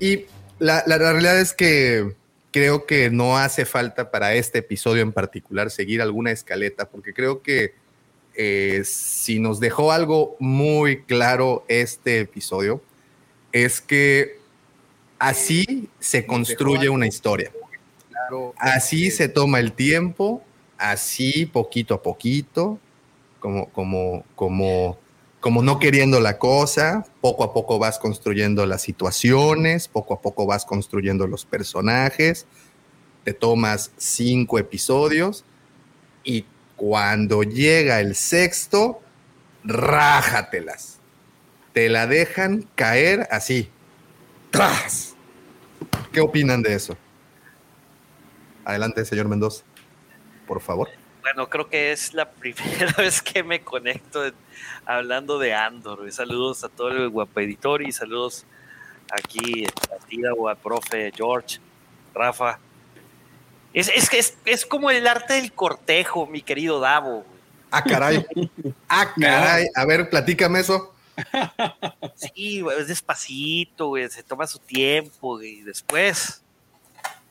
Y la, la, realidad es que creo que no hace falta para este episodio en particular seguir alguna escaleta, porque creo que eh, si nos dejó algo muy claro este episodio, es que así se construye una historia. Así se toma el tiempo, así poquito a poquito, como, como, como como no queriendo la cosa, poco a poco vas construyendo las situaciones, poco a poco vas construyendo los personajes, te tomas cinco episodios y cuando llega el sexto, rájatelas. Te la dejan caer así. ¡Tras! ¿Qué opinan de eso? Adelante, señor Mendoza, por favor. Bueno, creo que es la primera vez que me conecto hablando de Andor. Saludos a todo el guapo editor y saludos aquí a Tida o al profe George, Rafa. Es, es, es, es como el arte del cortejo, mi querido Davo. Ah, caray. Ah, caray. A ver, platícame eso. Sí, es despacito, güey, se toma su tiempo y después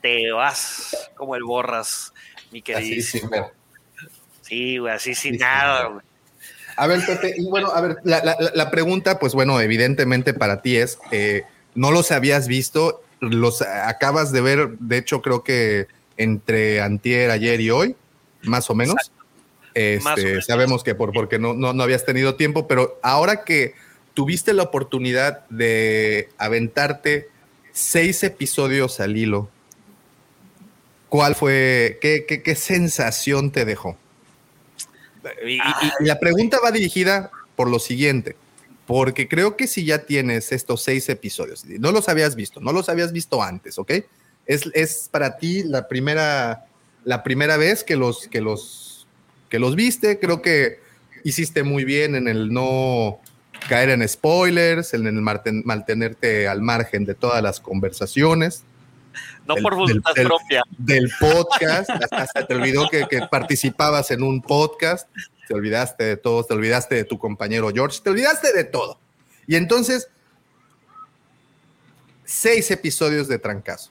te vas como el borras, mi querido. Sí, güey, así sin nada, güey. A ver, Pepe, y bueno, a ver, la, pregunta, pues bueno, evidentemente para ti es, eh, no los habías visto, los acabas de ver, de hecho creo que entre antier, ayer y hoy, más o menos. Este, sabemos que por porque no, no, no habías tenido tiempo, pero ahora que tuviste la oportunidad de aventarte seis episodios al hilo, ¿cuál fue, qué, qué, qué sensación te dejó? Y, la pregunta va dirigida por lo siguiente, porque creo que si ya tienes estos seis episodios, no los habías visto, no los habías visto antes, ¿ok? Es, es para ti la primera, la primera vez que los, que, los, que los viste, creo que hiciste muy bien en el no caer en spoilers, en el mantenerte al margen de todas las conversaciones. No por voluntad propia. Del podcast, hasta, te olvidó que, participabas en un podcast, te olvidaste de todo, te olvidaste de tu compañero George, te olvidaste de todo. Y entonces, seis episodios de trancazo.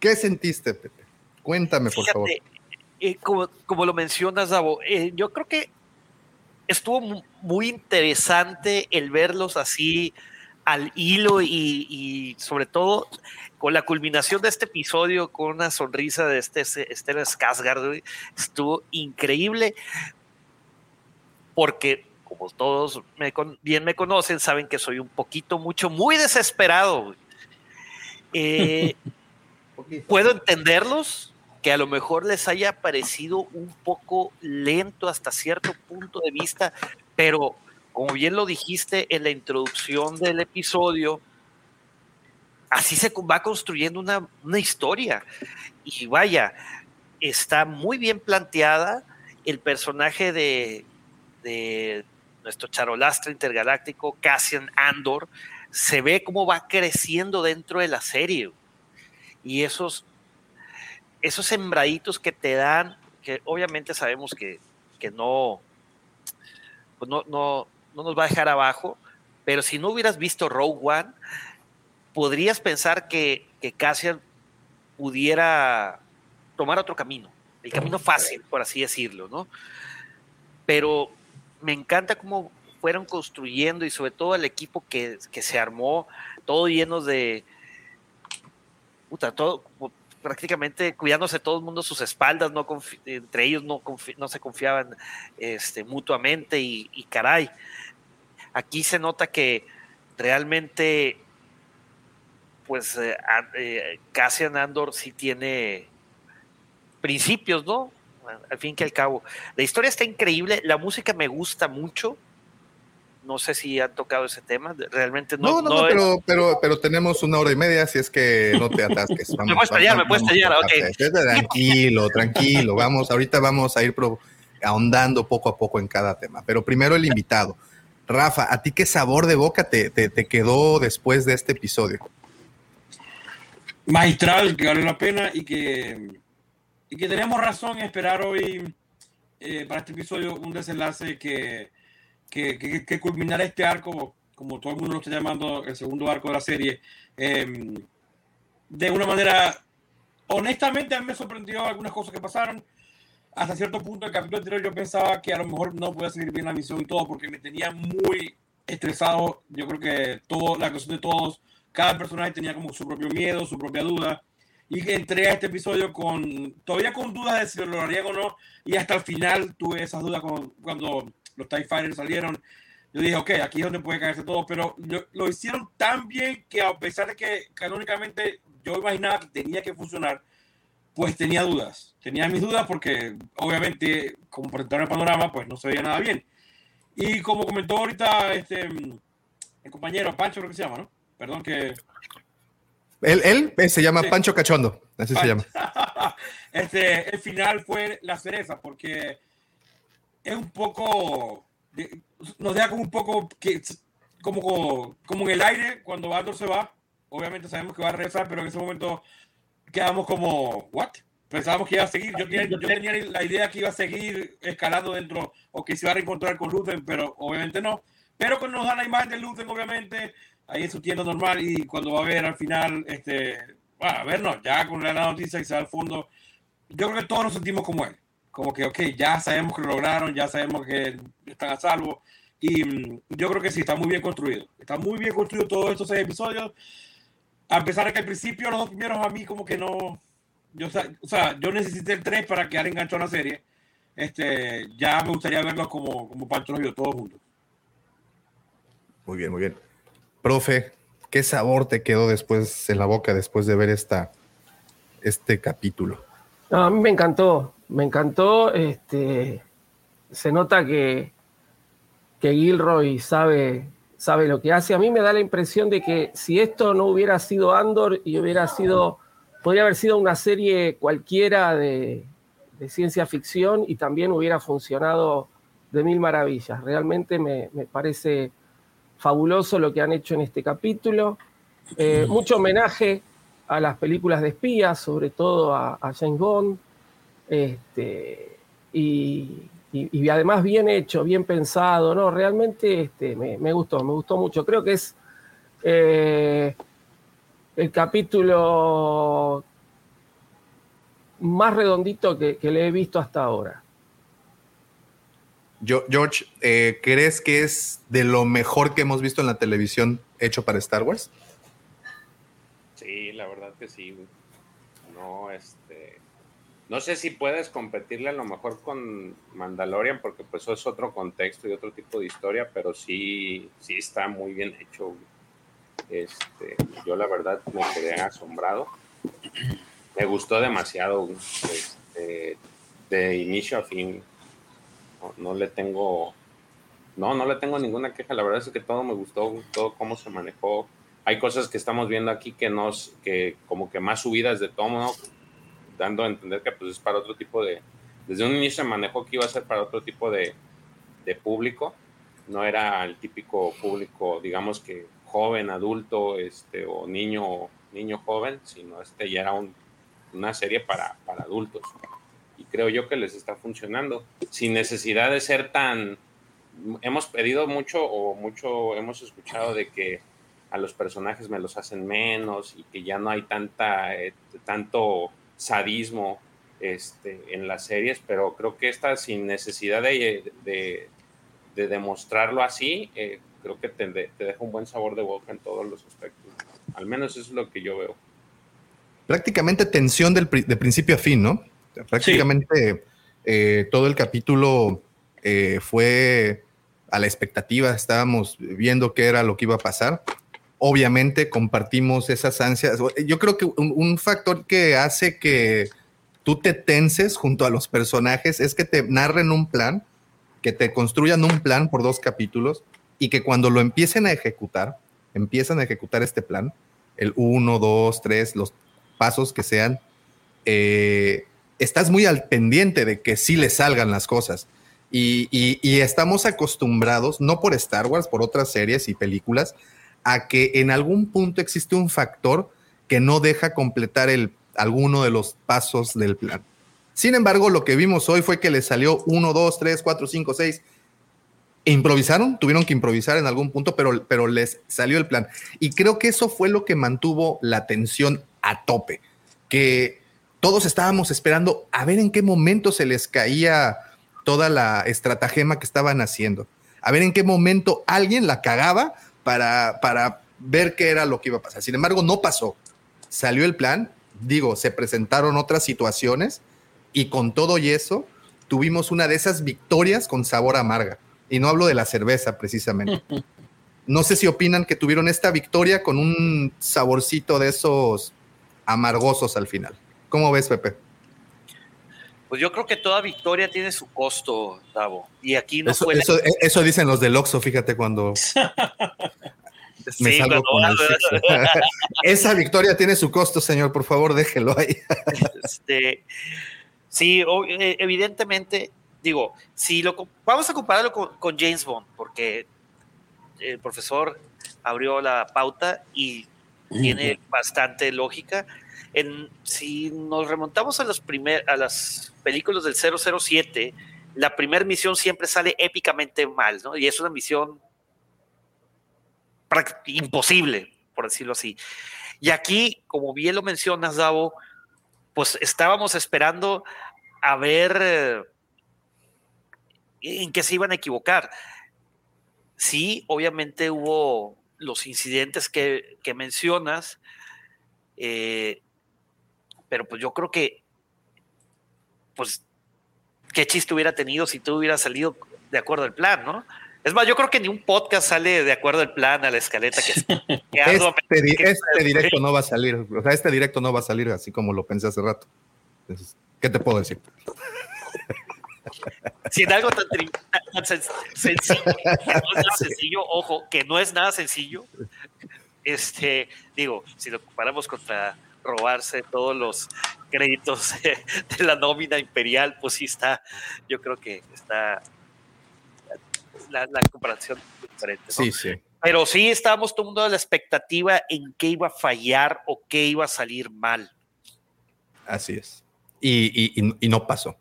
¿Qué sentiste, Pepe? Cuéntame, por favor. Eh, como, lo mencionas, Davo, eh, yo creo que estuvo muy interesante el verlos así al hilo y, sobre todo con la culminación de este episodio, con una sonrisa de este Stellan Skarsgård, estuvo increíble porque como todos bien me conocen, saben que soy un poquito, mucho, muy desesperado. Eh, puedo entenderlos, que a lo mejor les haya parecido un poco lento hasta cierto punto de vista, pero como bien lo dijiste en la introducción del episodio, así se va construyendo una, historia. Y vaya, está muy bien planteada el personaje de, nuestro charolastra intergaláctico, Cassian Andor, se ve cómo va creciendo dentro de la serie. Y esos, esos sembraditos que te dan, que obviamente sabemos que, no, pues no, no nos va a dejar abajo, pero si no hubieras visto Rogue One, podrías pensar que, que Cassian pudiera tomar otro camino, el camino fácil, por así decirlo, ¿no? Pero me encanta cómo fueron construyendo y sobre todo el equipo que, se armó, todo lleno de, puta, todo prácticamente cuidándose todo el mundo sus espaldas, no entre ellos no, no se confiaban este, mutuamente y, y, caray, Aquí se nota que realmente, pues, eh, eh, Cassian Andor sí tiene principios, ¿no? Al fin que al cabo. La historia está increíble, la música me gusta mucho. No sé si han tocado ese tema, realmente no. No, no, pero, pero, pero, tenemos una hora y media, si es que no te atasques. me puedes tallar, me puedes tallar, ok. Tranquilo, tranquilo, vamos, ahorita vamos a ir ahondando poco a poco en cada tema, pero primero el invitado. Rafa, ¿a ti qué sabor de boca te, quedó después de este episodio? Maestral, que vale la pena y que, y que tenemos razón en esperar hoy eh, para este episodio un desenlace que, que, culminará este arco como todo el mundo lo está llamando, el segundo arco de la serie, em, de una manera, honestamente a me sorprendió algunas cosas que pasaron. Hasta cierto punto, el capítulo anterior yo pensaba que a lo mejor no podía seguir bien la misión y todo, porque me tenía muy estresado. Yo creo que todo, la cuestión de todos, cada personaje tenía como su propio miedo, su propia duda. Y entré a este episodio con todavía con dudas de si lo haría o no. Y hasta el final tuve esas dudas con, cuando los TIE Fighters salieron. Yo dije, ok, aquí es donde puede caerse todo. Pero lo, lo hicieron tan bien que a pesar de que canónicamente yo imaginaba que tenía que funcionar, pues tenía dudas. Tenía mis dudas porque obviamente como presentaron el panorama, pues no se veía nada bien. Y como comentó ahorita este, el compañero Pancho, creo que se llama, ¿no? Perdón que él, él eh, se llama Pancho Cachondo, así se llama. Este, el final fue la cereza, porque es un poco, nos deja como un poco, que, como, como en el aire cuando Baldor se va. Obviamente sabemos que va a regresar, pero en ese momento quedamos como, ¿what? Pensábamos que iba a seguir. Yo tenía, yo tenía la idea que iba a seguir escalando dentro o que se iba a reencontrar con Luthen, pero obviamente no. Pero cuando nos dan la imagen de Luthen, obviamente ahí en su tienda normal y cuando va a ver al final, este, bueno, a ver, no, ya con la noticia y se al fondo, yo creo que todos nos sentimos como él, como que, ok, ya sabemos que lo lograron, ya sabemos que están a salvo y mm, yo creo que sí, está muy bien construido, está muy bien construido todos estos seis episodios, a pesar de que al principio los dos primeros a mí como que no, yo, o sea, yo necesité el tres para quedar enganchado a la serie, este, ya me gustaría verlos como, como Pancho los vio todos juntos. Muy bien, muy bien. Profe, ¿qué sabor te quedó después en la boca después de ver esta, este capítulo? a mí me encantó, me encantó. Este, se nota que, que Gilroy sabe, sabe lo que hace. A mí me da la impresión de que si esto no hubiera sido Andor y hubiera sido, podría haber sido una serie cualquiera de, ciencia ficción y también hubiera funcionado de mil maravillas. Realmente me, parece fabuloso lo que han hecho en este capítulo. Eh, mucho homenaje a las películas de espías, sobre todo a, James Bond. Este, y, además bien hecho, bien pensado, ¿no? Realmente este, me, gustó, me gustó mucho. Creo que es eh, el capítulo más redondito que le he visto hasta ahora. George, eh, ¿crees que es de lo mejor que hemos visto en la televisión hecho para Star Wars? Sí, la verdad que sí. No, este, no sé si puedes competirle a lo mejor con Mandalorian, porque pues eso es otro contexto y otro tipo de historia, pero sí, sí está muy bien hecho. Este, yo la verdad me quedé asombrado. Me gustó demasiado este, de inicio a fin no, le tengo, no, no le tengo ninguna queja. La verdad es que todo me gustó, todo cómo se manejó. Hay cosas que estamos viendo aquí que nos, que como que más subidas de tono, dando a entender que pues es para otro tipo de, desde un inicio se manejó que iba a ser para otro tipo de, de público. No era el típico público, digamos que joven, adulto, este, o niño, niño joven, sino este ya era un, una serie para, para adultos y creo yo que les está funcionando sin necesidad de ser tan hemos pedido mucho o mucho hemos escuchado de que a los personajes me los hacen menos y que ya no hay tanta eh, tanto sadismo este, en las series, pero creo que esta sin necesidad de, de, demostrarlo así, eh, creo que te, te, deja un buen sabor de boca en todos los aspectos. Al menos eso es lo que yo veo. Prácticamente tensión del, de principio a fin, ¿no? Prácticamente eh, todo el capítulo eh, fue a la expectativa, estábamos viendo qué era lo que iba a pasar. Obviamente compartimos esas ansias. Yo creo que un, factor que hace que tú te tenses junto a los personajes es que te narren un plan, que te construyan un plan por dos capítulos y que cuando lo empiecen a ejecutar, empiezan a ejecutar este plan, el uno, dos, tres, los pasos que sean, eh, estás muy al pendiente de que sí le salgan las cosas. Y, estamos acostumbrados, no por Star Wars, por otras series y películas, a que en algún punto existe un factor que no deja completar el, alguno de los pasos del plan. Sin embargo, lo que vimos hoy fue que le salió 1, 2, 3, 4, 5, 6. improvisaron, tuvieron que improvisar en algún punto, pero, pero les salió el plan. Y creo que eso fue lo que mantuvo la tensión a tope, que todos estábamos esperando a ver en qué momento se les caía toda la estratagema que estaban haciendo, a ver en qué momento alguien la cagaba para, para ver qué era lo que iba a pasar. Sin embargo, no pasó. Salió el plan, digo, se presentaron otras situaciones y con todo y eso tuvimos una de esas victorias con sabor amarga y no hablo de la cerveza precisamente. No sé si opinan que tuvieron esta victoria con un saborcito de esos amargosos al final. ¿Cómo ves, Pepe? Pues yo creo que toda victoria tiene su costo, Davo. Y aquí no eso, fue. Eso, dicen los del Oxxo, fíjate, cuando me salgo con Esa victoria tiene su costo, señor, por favor, déjelo ahí. Este, sí, eh, evidentemente digo, si lo vamos a compararlo con, James Bond, porque el profesor abrió la pauta y tiene bastante lógica. Si nos remontamos a, los primer, las películas del 007, la primera misión siempre sale épicamente mal, ¿no? Y es una misión imposible, por decirlo así. Y aquí, como bien lo mencionas, Davo, pues estábamos esperando a ver eh, en qué se iban a equivocar. Sí, obviamente hubo los incidentes que, mencionas, eh, pero pues yo creo que, pues, qué chiste hubiera tenido si tú hubieras salido de acuerdo al plan, ¿no? Es más, yo creo que ni un podcast sale de acuerdo al plan, a la escaleta que, este, este directo no va a salir, o sea, este directo no va a salir así como lo pensé hace rato. ¿Qué te puedo decir? si en algo tan, sencillo, que no es nada sencillo, ojo, que no es nada sencillo, este, digo, si lo comparamos contra robarse todos los créditos de, la nómina imperial, pues sí está, yo creo que está la, comparación diferente. Sí, sí. Pero sí estábamos tomando la expectativa en qué iba a fallar o qué iba a salir mal. Así es. y no pasó.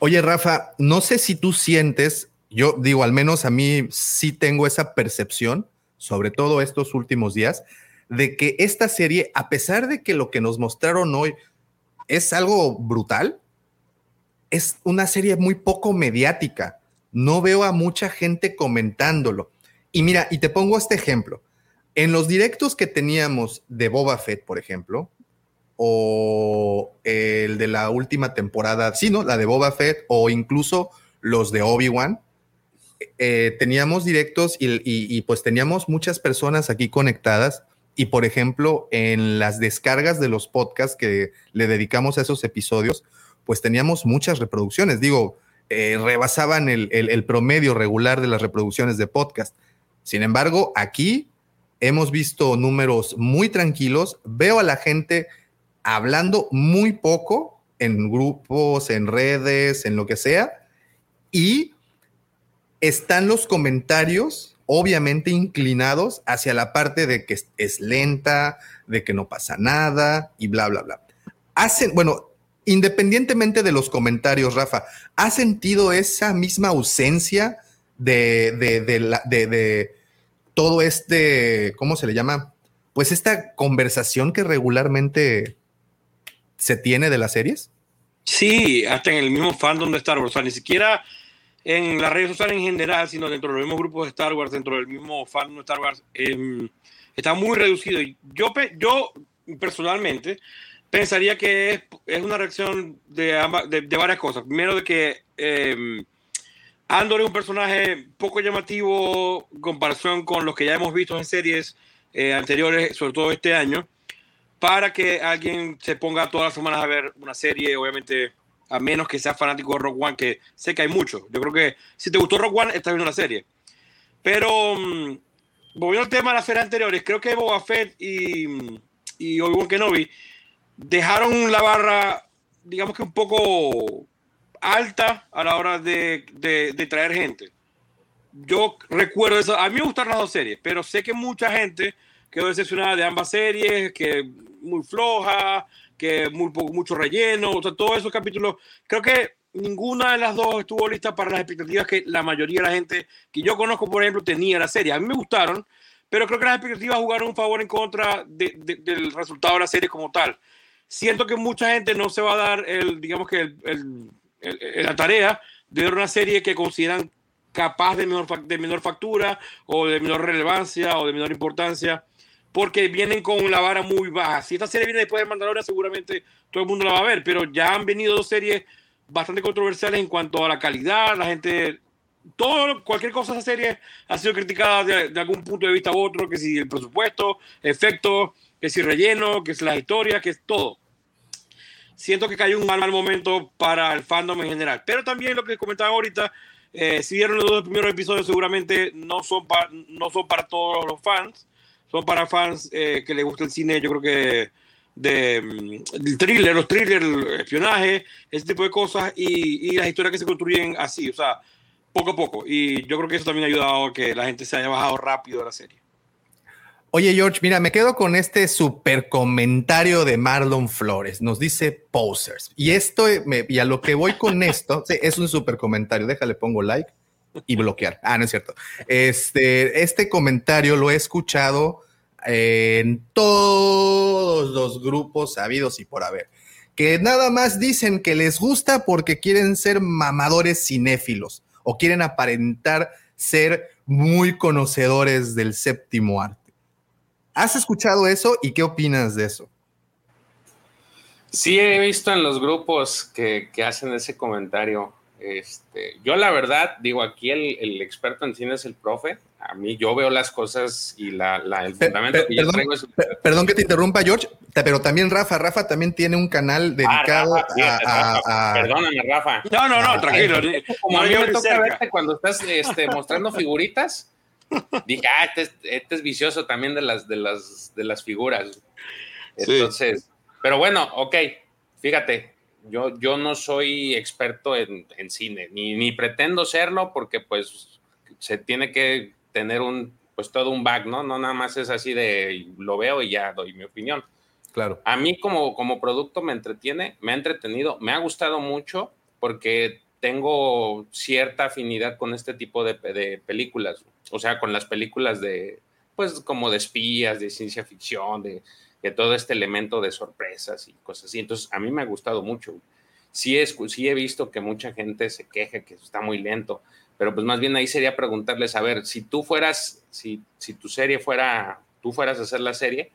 Oye, Rafa, no sé si tú sientes, yo digo, al menos a mí sí tengo esa percepción, sobre todo estos últimos días, de que esta serie, a pesar de que lo que nos mostraron hoy es algo brutal, es una serie muy poco mediática. No veo a mucha gente comentándolo. Y mira, y te pongo este ejemplo. En los directos que teníamos de Boba Fett, por ejemplo, o el de la última temporada, sí, ¿no? La de Boba Fett o incluso los de Obi-Wan. Eh, teníamos directos y, pues teníamos muchas personas aquí conectadas y por ejemplo en las descargas de los podcasts que le dedicamos a esos episodios, pues teníamos muchas reproducciones, digo, eh, rebasaban el, el promedio regular de las reproducciones de podcast. Sin embargo, aquí hemos visto números muy tranquilos, veo a la gente hablando muy poco en grupos, en redes, en lo que sea, y están los comentarios obviamente inclinados hacia la parte de que es lenta, de que no pasa nada y bla, bla, bla. Hacen, bueno, independientemente de los comentarios, Rafa, ¿has sentido esa misma ausencia de, de, de, de todo este, ¿cómo se le llama? Pues esta conversación que regularmente se tiene de las series? Sí, hasta en el mismo fandom de Star Wars. O sea, ni siquiera en las redes sociales en general, sino dentro de los mismos grupos de Star Wars, dentro del mismo fandom de Star Wars, em, está muy reducido. Yo, yo personalmente pensaría que es, una reacción de, de, varias cosas. Primero, de que eh, Andor es un personaje poco llamativo en comparación con los que ya hemos visto en series eh, anteriores, sobre todo este año para que alguien se ponga todas las semanas a ver una serie, obviamente, a menos que sea fanático de Rock One, que sé que hay muchos. Yo creo que si te gustó Rock One, estás viendo la serie. Pero, um, volviendo al tema de las series anteriores, creo que Boba Fett y, y Obi-Wan Kenobi dejaron la barra, digamos que un poco alta a la hora de, de, de traer gente. Yo recuerdo eso. A mí me gustaron las dos series, pero sé que mucha gente quedó decepcionada de ambas series, que muy floja, que muy mucho relleno, o sea, todos esos capítulos. Creo que ninguna de las dos estuvo lista para las expectativas que la mayoría de la gente que yo conozco, por ejemplo, tenía la serie. A mí me gustaron, pero creo que las expectativas jugaron un favor en contra del resultado de la serie como tal. Siento que mucha gente no se va a dar el, digamos que el, la tarea de ver una serie que consideran capaz de menor, de menor factura o de menor relevancia o de menor importancia porque vienen con la vara muy baja. Si esta serie viene después de Mandalorian, seguramente todo el mundo la va a ver, pero ya han venido dos series bastante controversiales en cuanto a la calidad, la gente, todo, cualquier cosa de esa serie ha sido criticada de, algún punto de vista u otro, que si el presupuesto, efectos, que si relleno, que si las historias, que es todo. Siento que cayó un mal, mal momento para el fandom en general, pero también lo que comentaba ahorita, eh, si vieron los dos primeros episodios seguramente no son, no son para todos los fans, son para fans eh, que les gusta el cine, yo creo que de, mm, thriller, los thrillers, el espionaje, ese tipo de cosas y, y, las historias que se construyen así, o sea, poco a poco. Y yo creo que eso también ha ayudado a que la gente se haya bajado rápido de la serie. Oye, George, mira, me quedo con este super comentario de Marlon Flores. Nos dice posers. Y esto, me, y a lo que voy con esto, sí, es un super comentario. Déjale, pongo like y bloquear. Ah, no es cierto. Este, este comentario lo he escuchado en todos los grupos habidos y por haber, que nada más dicen que les gusta porque quieren ser mamadores cinéfilos o quieren aparentar ser muy conocedores del séptimo arte. ¿Has escuchado eso y qué opinas de eso? Sí, he visto en los grupos que, que hacen ese comentario. Este, yo la verdad, digo, aquí el, experto en cine es el profe. A mí yo veo las cosas y la, el fundamento que perdón, traigo es... perdón, que te interrumpa, George, pero también Rafa, Rafa también tiene un canal dedicado ah, Rafa, a, Perdóname, Rafa. No, no, no, tranquilo. Como a mí me toca verte cuando estás este, mostrando figuritas, dije, ah, este, este, es vicioso también de las, de las, de las figuras. Entonces, pero bueno, ok, fíjate, yo, yo no soy experto en, cine, ni, ni, pretendo serlo porque pues se tiene que tener un, pues todo un back, ¿no? No nada más es así de lo veo y ya doy mi opinión. Claro. A mí como, como producto me entretiene, me ha entretenido, me ha gustado mucho porque tengo cierta afinidad con este tipo de, de películas, o sea, con las películas de, pues como de espías, de ciencia ficción, de, de todo este elemento de sorpresas y cosas así. Entonces, a mí me ha gustado mucho. Sí, es, sí he visto que mucha gente se queja que está muy lento, pero pues más bien ahí sería preguntarles, a ver, si tú fueras, si, si tu serie fuera, tú fueras a hacer la serie,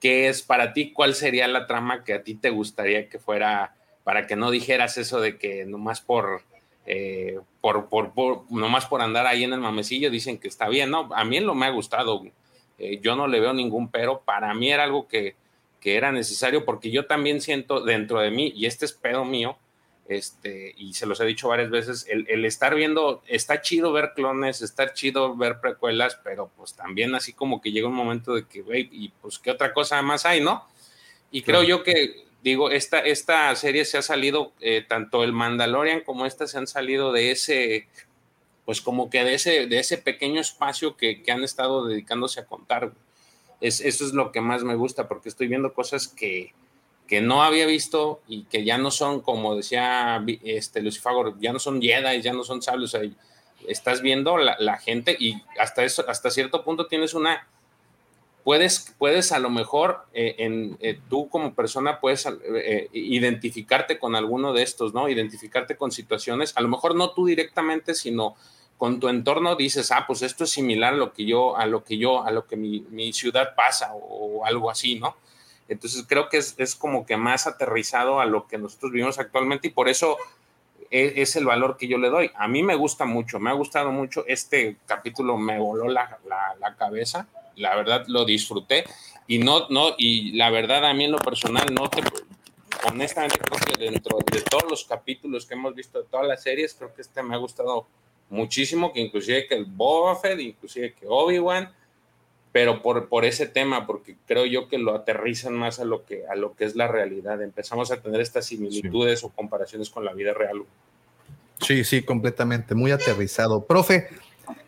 ¿qué es para ti? ¿Cuál sería la trama que a ti te gustaría que fuera para que no dijeras eso de que nomás por, eh, por, por, por, nomás por andar ahí en el mamecillo dicen que está bien, ¿no? A mí lo me ha gustado. Eh, yo no le veo ningún pero. Para mí era algo que, era necesario porque yo también siento dentro de mí, y este es pedo mío, este, y se los he dicho varias veces, el, estar viendo, está chido ver clones, está chido ver precuelas, pero pues también así como que llega un momento de que, güey, y pues qué otra cosa más hay, ¿no? Y creo yo que, digo, esta, esta serie se ha salido, eh, tanto el Mandalorian como esta se han salido de ese pues como que de ese, de ese pequeño espacio que, han estado dedicándose a contar. Es, eso es lo que más me gusta, porque estoy viendo cosas que, que no había visto y que ya no son, como decía este Lucifago, ya no son Jedi, ya no son sabios. estás viendo la, gente y hasta, eso, hasta cierto punto tienes una... Puedes, puedes a lo mejor, eh, en, eh, tú como persona puedes eh, identificarte con alguno de estos, ¿no? Identificarte con situaciones, a lo mejor no tú directamente, sino con tu entorno dices, ah, pues esto es similar a lo que yo, a lo que yo, a lo que mi, ciudad pasa o, algo así, ¿no? Entonces creo que es, como que más aterrizado a lo que nosotros vivimos actualmente y por eso es, es, el valor que yo le doy. A mí me gusta mucho, me ha gustado mucho. Este capítulo me voló la, la, cabeza, la verdad lo disfruté y no, no, y la verdad a mí en lo personal no te, honestamente creo que dentro de todos los capítulos que hemos visto de todas las series, creo que este me ha gustado muchísimo, que inclusive que el Boba Fett, inclusive que Obi-Wan, pero por, por ese tema, porque creo yo que lo aterrizan más a lo que, a lo que es la realidad. Empezamos a tener estas similitudes o comparaciones con la vida real. Sí, sí, completamente, muy aterrizado. Profe,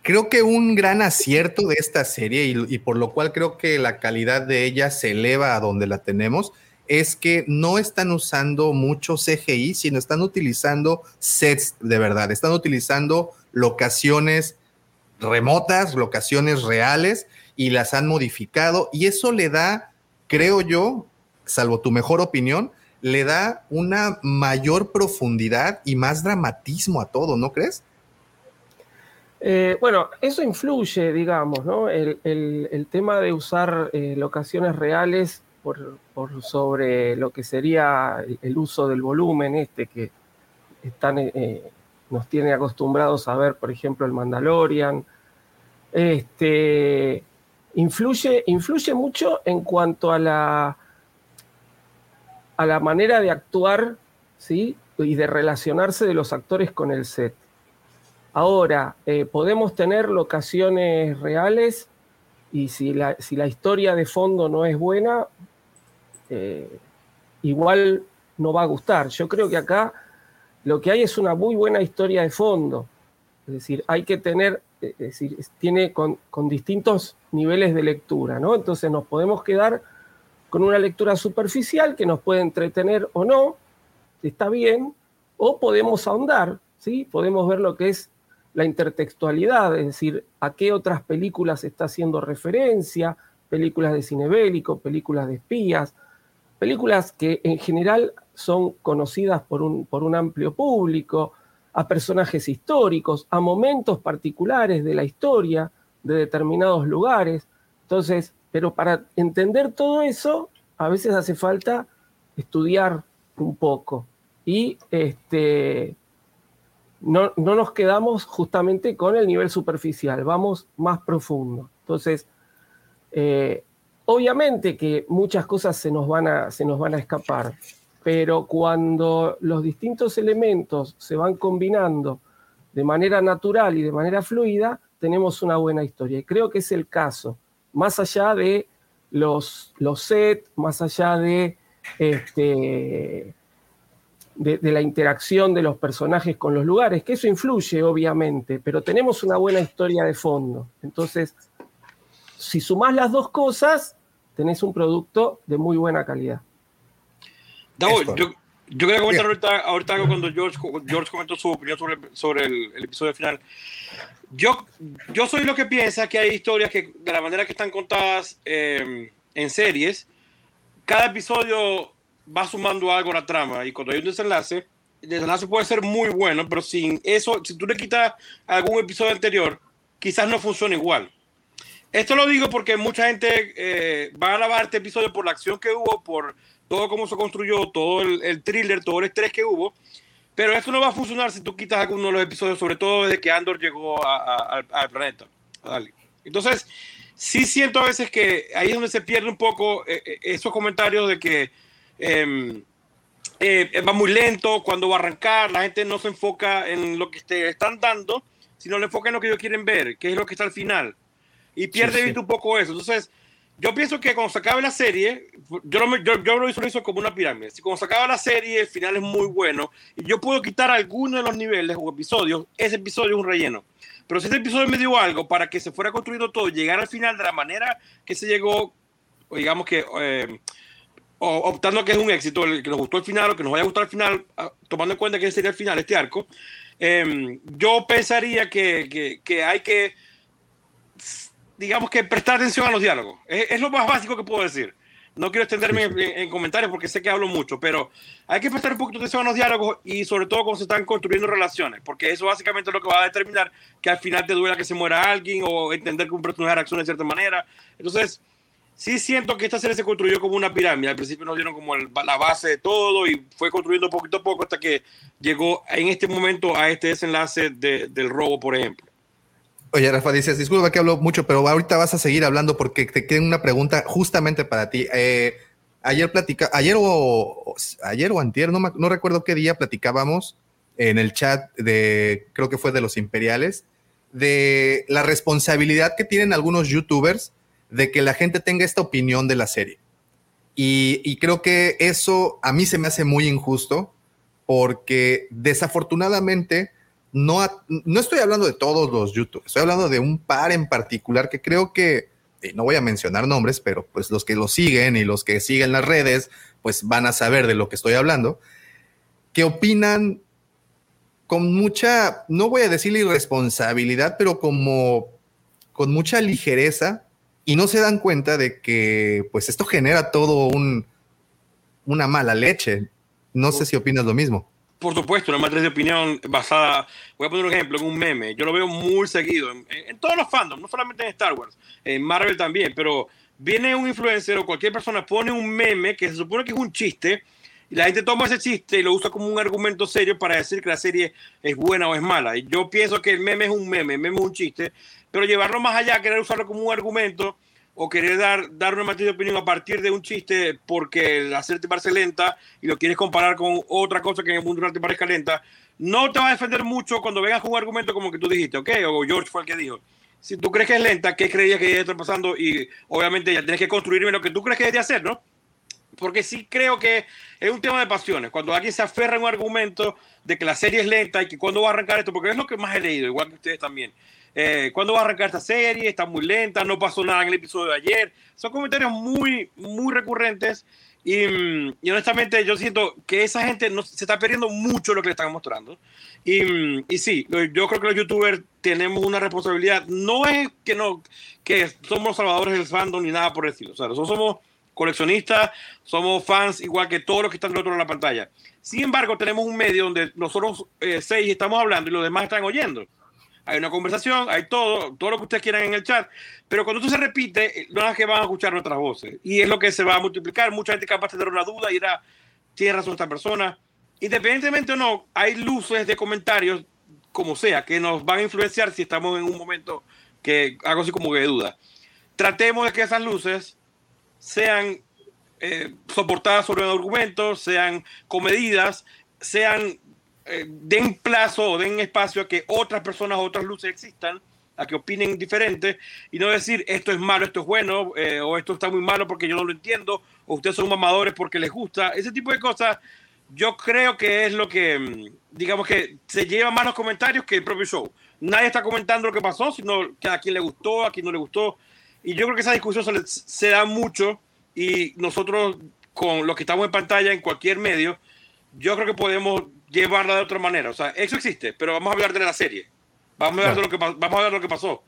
creo que un gran acierto de esta serie y, y por lo cual creo que la calidad de ella se eleva a donde la tenemos es que no están usando mucho CGI, sino están utilizando sets de verdad, están utilizando locaciones remotas, locaciones reales y las han modificado y eso le da, creo yo, salvo tu mejor opinión, le da una mayor profundidad y más dramatismo a todo, ¿no crees? Eh, bueno, eso influye, digamos, ¿no? El, tema de usar eh, locaciones reales por, sobre lo que sería el, uso del volumen este que están, eh, nos tiene acostumbrados a ver, por ejemplo, el Mandalorian. Este, influye, influye mucho en cuanto a la, a la manera de actuar ¿sí? y de relacionarse de los actores con el set. Ahora, eh, podemos tener locaciones reales y si la, si la, historia de fondo no es buena, eh, igual no va a gustar. Yo creo que acá lo que hay es una muy buena historia de fondo. Es decir, hay que tener, es decir, tiene con, con distintos niveles de lectura, ¿no? Entonces nos podemos quedar con una lectura superficial que nos puede entretener o no, está bien, o podemos ahondar, ¿sí? Podemos ver lo que es la intertextualidad, es decir, a qué otras películas está haciendo referencia, películas de cine bélico, películas de espías, películas que en general son conocidas por un, por un amplio público, a personajes históricos, a momentos particulares de la historia de determinados lugares. Entonces, pero para entender todo eso, a veces hace falta estudiar un poco y este, no, nos quedamos justamente con el nivel superficial, vamos más profundo. Entonces, eh, obviamente que muchas cosas se nos, van a, se nos van a escapar, pero cuando los distintos elementos se van combinando de manera natural y de manera fluida, tenemos una buena historia. Y creo que es el caso, más allá de los, los sets, más allá de este, de, la interacción de los personajes con los lugares, que eso influye obviamente, pero tenemos una buena historia de fondo. Entonces, si sumás las dos cosas, tenés un producto de muy buena calidad. Yo, yo, quería comentar ahorita, algo cuando George, George comentó su opinión sobre, sobre el, episodio final. Yo, yo soy lo que piensa que hay historias que, de la manera que están contadas eh, en series, cada episodio va sumando algo a la trama y cuando hay un desenlace, el desenlace puede ser muy bueno, pero sin eso, si tú le quitas algún episodio anterior, quizás no funcione igual. Esto lo digo porque mucha gente eh, va a alabar este episodio por la acción que hubo, por todo cómo se construyó, todo el, thriller, todo el estrés que hubo, pero esto no va a funcionar si tú quitas alguno de los episodios, sobre todo desde que Andor llegó al planeta. Entonces, sí siento a veces que ahí es donde se pierde un poco eh, eh, esos comentarios de que Em, eh, va muy lento cuando va a arrancar, la gente no se enfoca en lo que te están dando, sino le enfoca en lo que ellos quieren ver, que es lo que está al final. Y pierde vista un poco eso. Entonces, yo pienso que cuando se acabe la serie, yo, lo, yo, yo lo visualizo como una pirámide. Si cuando se acaba la serie, el final es muy bueno, y yo puedo quitar alguno de los niveles o episodios, ese episodio es un relleno. Pero si este episodio me dio algo para que se fuera construyendo todo, llegar al final de la manera que se llegó, digamos que eh, optando que es un éxito, el que nos gustó el final o que nos vaya a gustar el final, ah, tomando en cuenta que sería el final, este arco, em, yo pensaría que, hay que, digamos que prestar atención a los diálogos. Es, lo más básico que puedo decir. No quiero extenderme en, comentarios porque sé que hablo mucho, pero hay que prestar un poquito de atención a los diálogos y sobre todo cuando se están construyendo relaciones, porque eso básicamente es lo que va a determinar que al final te duela que se muera alguien o entender que un personaje reacciona de cierta manera. Entonces, sí siento que esta serie se construyó como una pirámide. Al principio nos dieron como la base de todo y fue construyendo poquito a poco hasta que llegó en este momento a este desenlace del robo, por ejemplo. Oye, Rafa, dices, disculpa que hablo mucho, pero ahorita vas a seguir hablando porque te queda una pregunta justamente para ti. Eh, ayer platica, ayer o ayer o antier, no, no recuerdo qué día platicábamos en el chat de, creo que fue de los imperiales, de la responsabilidad que tienen algunos youtubers de que la gente tenga esta opinión de la serie. Y, creo que eso a mí se me hace muy injusto porque desafortunadamente no, no estoy hablando de todos los YouTube, estoy hablando de un par en particular que creo que y no voy a mencionar nombres, pero pues los que lo siguen y los que siguen las redes, pues van a saber de lo que estoy hablando, que opinan con mucha, no voy a decir irresponsabilidad, pero como con mucha ligereza y no se dan cuenta de que pues esto genera todo un, una mala leche. No sé si opinas lo mismo. Por supuesto, una matriz de opinión basada, voy a poner un ejemplo, en un meme. Yo lo veo muy seguido en, en todos los fandoms, no solamente en Star Wars, en Marvel también, pero viene un influencer o cualquier persona pone un meme que se supone que es un chiste y la gente toma ese chiste y lo usa como un argumento serio para decir que la serie es buena o es mala. Y yo pienso que el meme es un meme, el meme es un chiste, pero llevarlo más allá, querer usarlo como un argumento o querer dar, dar una matriz de opinión a partir de un chiste porque la serie te parece lenta y lo quieres comparar con otra cosa que en el mundo real te parezca lenta, no te va a defender mucho cuando vengas con un argumento como que tú dijiste, ¿ok? O George fue el que dijo. Si tú crees que es lenta, ¿qué creías que ya está pasando? Y obviamente ya tienes que construirme lo que tú crees que debería hacer, ¿no? Porque sí creo que es un tema de pasiones. Cuando alguien se aferra a un argumento de que la serie es lenta y que cuando va a arrancar esto, porque es lo que más he leído, igual que ustedes también eh, ¿Cuándo va a arrancar esta serie? Está muy lenta, no pasó nada en el episodio de ayer. Son comentarios muy, muy recurrentes. Y, mm, y honestamente yo siento que esa gente no, se está perdiendo mucho lo que le están mostrando. Y, mm, y, sí, yo creo que los youtubers tenemos una responsabilidad. No es que, no, que somos salvadores del fandom ni nada por estilo. O sea, nosotros somos coleccionistas, somos fans igual que todos los que están del otro lado de la pantalla. Sin embargo, tenemos un medio donde nosotros eh, seis estamos hablando y los demás están oyendo hay una conversación, hay todo, todo lo que ustedes quieran en el chat, pero cuando tú se repite, no es que van a escuchar nuestras voces, y es lo que se va a multiplicar, mucha gente capaz de tener una duda y dirá, tiene razón esta persona, independientemente o no, hay luces de comentarios, como sea, que nos van a influenciar si estamos en un momento que algo así como que de duda. Tratemos de que esas luces sean eh, soportadas sobre un argumento, sean comedidas, sean eh, den plazo o den espacio a que otras personas, otras luces existan, a que opinen diferente y no decir esto es malo, esto es bueno, eh, o esto está muy malo porque yo no lo entiendo, o ustedes son mamadores porque les gusta. Ese tipo de cosas, yo creo que es lo que, mm, digamos que se lleva más los comentarios que el propio show. Nadie está comentando lo que pasó, sino que a quien le gustó, a quien no le gustó. Y yo creo que esa discusión se, se da mucho y nosotros, con los que estamos en pantalla en cualquier medio, yo creo que podemos llevarla de otra manera. O sea, eso existe, pero vamos a hablar de la serie. Vamos a hablar, de, lo que, vamos a hablar de lo que pasó.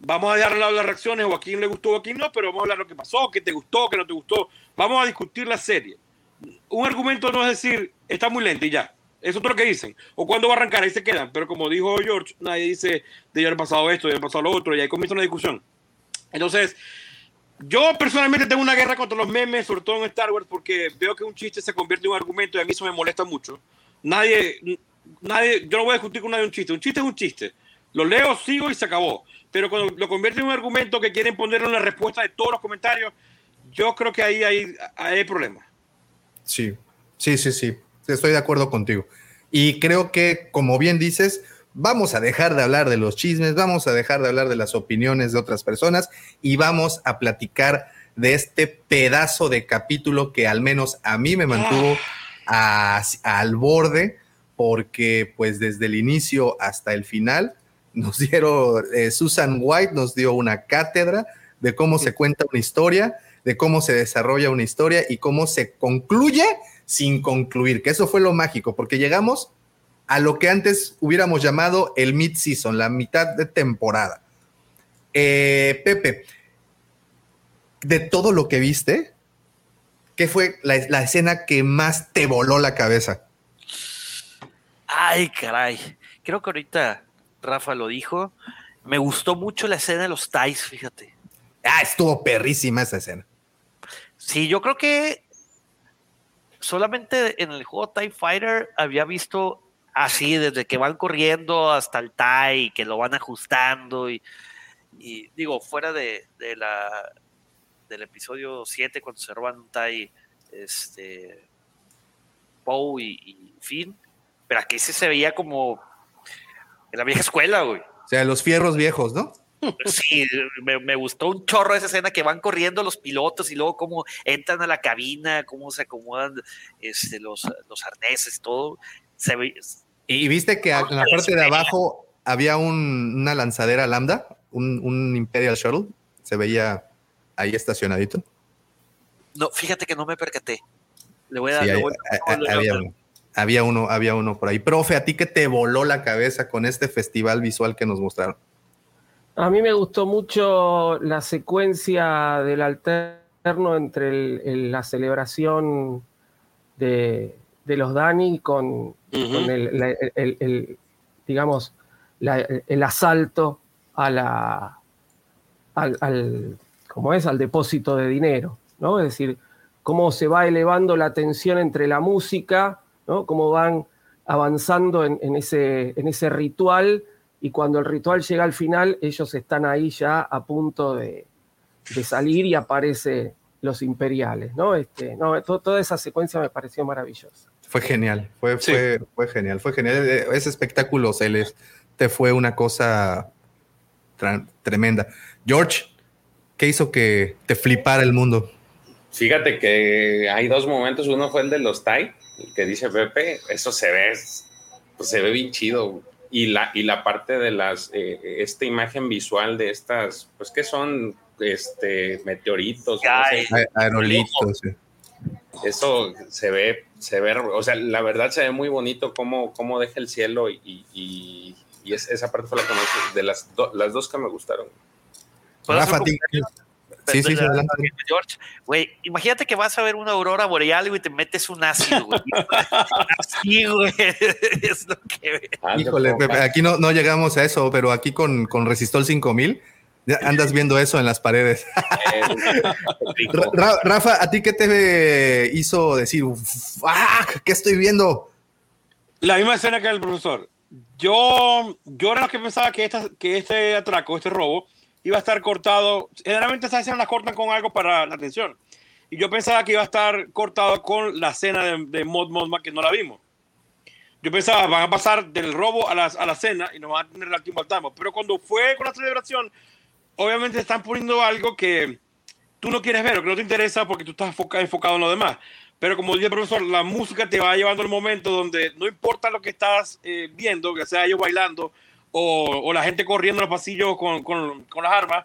Vamos a lado las reacciones o a quién le gustó o a quién no, pero vamos a hablar de lo que pasó, qué te gustó, qué no te gustó. Vamos a discutir la serie. Un argumento no es decir, está muy lento y ya. Eso es todo lo que dicen. O cuando va a arrancar, ahí se quedan. Pero como dijo George, nadie dice de haber pasado esto, de haber pasado lo otro, y ahí comienza una discusión. Entonces, yo personalmente tengo una guerra contra los memes, sobre todo en Star Wars, porque veo que un chiste se convierte en un argumento y a mí eso me molesta mucho. Nadie, nadie, yo no voy a discutir con nadie un chiste. Un chiste es un chiste. Lo leo, sigo y se acabó. Pero cuando lo convierte en un argumento que quieren poner en la respuesta de todos los comentarios, yo creo que ahí hay, hay problemas. Sí, sí, sí, sí. Estoy de acuerdo contigo. Y creo que, como bien dices, vamos a dejar de hablar de los chismes, vamos a dejar de hablar de las opiniones de otras personas y vamos a platicar de este pedazo de capítulo que al menos a mí me mantuvo al borde, porque pues desde el inicio hasta el final nos dieron, eh, Susan White nos dio una cátedra de cómo se cuenta una historia, de cómo se desarrolla una historia y cómo se concluye sin concluir, que eso fue lo mágico, porque llegamos a lo que antes hubiéramos llamado el mid-season, la mitad de temporada. Eh, Pepe, de todo lo que viste, ¿Qué fue la, escena que más te voló la cabeza? Ay, caray. Creo que ahorita Rafa lo dijo. Me gustó mucho la escena de los ties, fíjate. Ah, estuvo perrísima esa escena. Sí, yo creo que solamente en el juego TIE Fighter había visto así, desde que van corriendo hasta el TIE, que lo van ajustando y, digo, fuera de la del episodio 7 cuando se roban Tai este, Poe y, Finn, pero aquí sí se veía como en la vieja escuela, güey. O sea, los fierros viejos, ¿no? Sí, me, gustó un chorro esa escena que van corriendo los pilotos y luego cómo entran a la cabina, cómo se acomodan este, los, los arneses y todo. Se y viste que en la parte de abajo había una lanzadera lambda, un, un Imperial Shuttle. Se veía ahí estacionadito? No, fíjate que no me percaté. Le voy a Sí, dar. hay- le voy a- a- a- había, uno, había uno, había uno por ahí. Profe, ¿a ti qué te voló la cabeza con este festival visual que nos mostraron? A mí me gustó mucho la secuencia del alterno entre el- el- la celebración de, de los Dani con, con el, la- el- el- digamos, la- el asalto a la, al, al- ¿cómo es? al depósito de dinero, ¿no? Es decir, cómo se va elevando la tensión entre la música, ¿no? Cómo van avanzando en, en ese, en ese ritual y cuando el ritual llega al final, ellos están ahí ya a punto de, de salir y aparece los imperiales, ¿no? Este, no to- toda esa secuencia me pareció maravillosa. Fue genial, fue, Sí. fue, fue genial, fue genial. Eh, Ese espectáculo te fue una cosa tremenda. George, ¿qué hizo que te flipara el mundo? Fíjate que hay dos momentos. Uno fue el de los Tai, el que dice Pepe. Eso se ve, pues se ve bien chido. Y la, y la parte de las, eh, esta imagen visual de estas, pues que son este meteoritos. no sé. Ay. Aerolitos. sí. Eso se ve, se ve, o sea, la verdad se ve muy bonito cómo, cómo deja el cielo y, y, y es- esa parte fue la que me de las, do- las dos que me gustaron. ¿Puedo hacer Rafa, un ¿a ti- Sí, sí, adelante. George, güey, imagínate que vas a ver una aurora boreal güey, y te metes un ácido, güey. Así, güey. Es lo que ve. Ah, Híjole, Pepe, aquí no, no llegamos a eso, pero aquí con, con Resistol 5000 ya andas viendo eso en las paredes. Rafa, ¿a ti qué te hizo decir, ¡ah! ¿Qué estoy viendo? La misma escena que el profesor. Yo, yo era lo que pensaba que, esta, que este atraco, este robo, iba a estar cortado. Generalmente estas escenas las cortan con algo para la atención. Y yo pensaba que iba a estar cortado con la escena de, de Mod Mothma que no la vimos. Yo pensaba, van a pasar del robo a la, a la cena y nos van a tener al tiempo. Pero cuando fue con la celebración, obviamente están poniendo algo que tú no quieres ver o que no te interesa porque tú estás enfoca- enfocado en lo demás. Pero como dice el profesor, la música te va llevando al momento donde no importa lo que estás eh, viendo, que sea ellos bailando o, o la gente corriendo en los pasillos con, con, con las armas,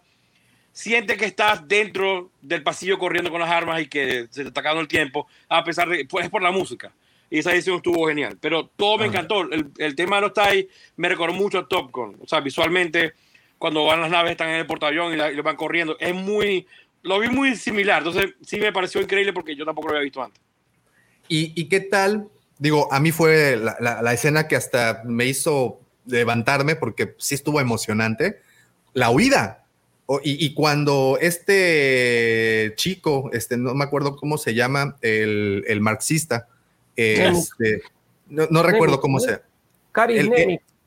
siente que estás dentro del pasillo corriendo con las armas y que se te está acabando el tiempo, a pesar de, pues es por la música. Y esa edición estuvo genial. Pero todo me encantó. El, el tema de los TIE me recordó mucho a Top Gun. O sea, visualmente, cuando van las naves, están en el portaavión y, la- y lo van corriendo, es muy. Lo vi muy similar. Entonces, sí me pareció increíble porque yo tampoco lo había visto antes. ¿Y, y qué tal? Digo, a mí fue la, la- la escena que hasta me hizo levantarme porque sí estuvo emocionante. La huida. O- y, y cuando este chico, este, no me acuerdo cómo se llama, el, el marxista, este, no, no recuerdo Nemec, cómo se Cari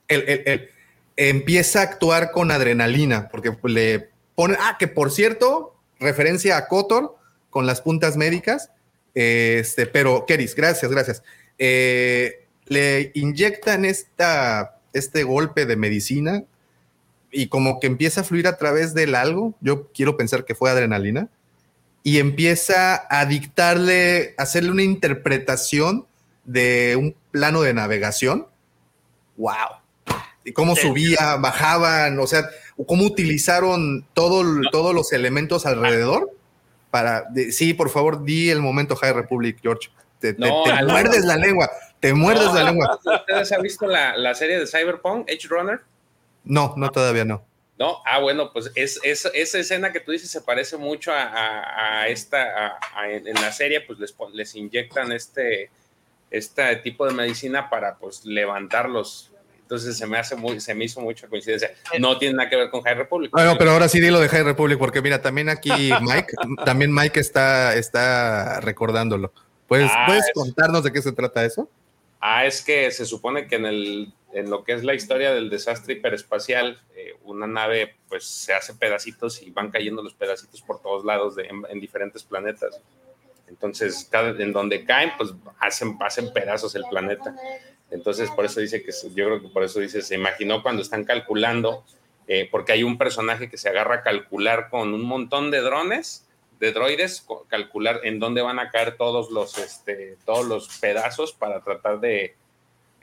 El- empieza a actuar con adrenalina, porque le pone, ah, que por cierto, referencia a Cotor con las puntas médicas, este, pero Keris, gracias, gracias. Eh, le inyectan esta, este golpe de medicina y como que empieza a fluir a través del algo, yo quiero pensar que fue adrenalina, y empieza a dictarle, hacerle una interpretación de un plano de navegación. ¡Wow! Y cómo Sí. subía, bajaban, o sea, cómo utilizaron todo, todos los elementos alrededor para. de- sí, por favor, di el momento High Republic, George. Te, te- No, te al- muerdes la lengua, te muerdes la lengua. ¿Ustedes han visto la, la serie de Cyberpunk, Edge Runner? No, no, todavía no. No, ah, bueno, pues es, es- esa escena que tú dices se parece mucho a, a- a esta, a- a- en, en la serie, pues les, les inyectan este, este tipo de medicina para pues levantarlos. Entonces se me hace muy, se me hizo mucha coincidencia. No tiene nada que ver con High Republic. Bueno, pero ahora sí dilo de High Republic, porque mira, también aquí Mike, también Mike está, está recordándolo. ¿Puedes, Ah, ¿puedes es- contarnos de qué se trata eso? Ah, es que se supone que en, lo que es la historia del desastre hiperespacial, eh, una nave pues se hace pedacitos y van cayendo los pedacitos por todos lados en, en diferentes planetas. Entonces, cada, en donde caen, pues hacen, hacen pedazos el planeta. Entonces, por eso dice que, yo creo que por eso dice, se imaginó cuando están calculando, eh, porque hay un personaje que se agarra a calcular con un montón de drones, de droides, calcular en dónde van a caer todos los, este, todos los pedazos para tratar de,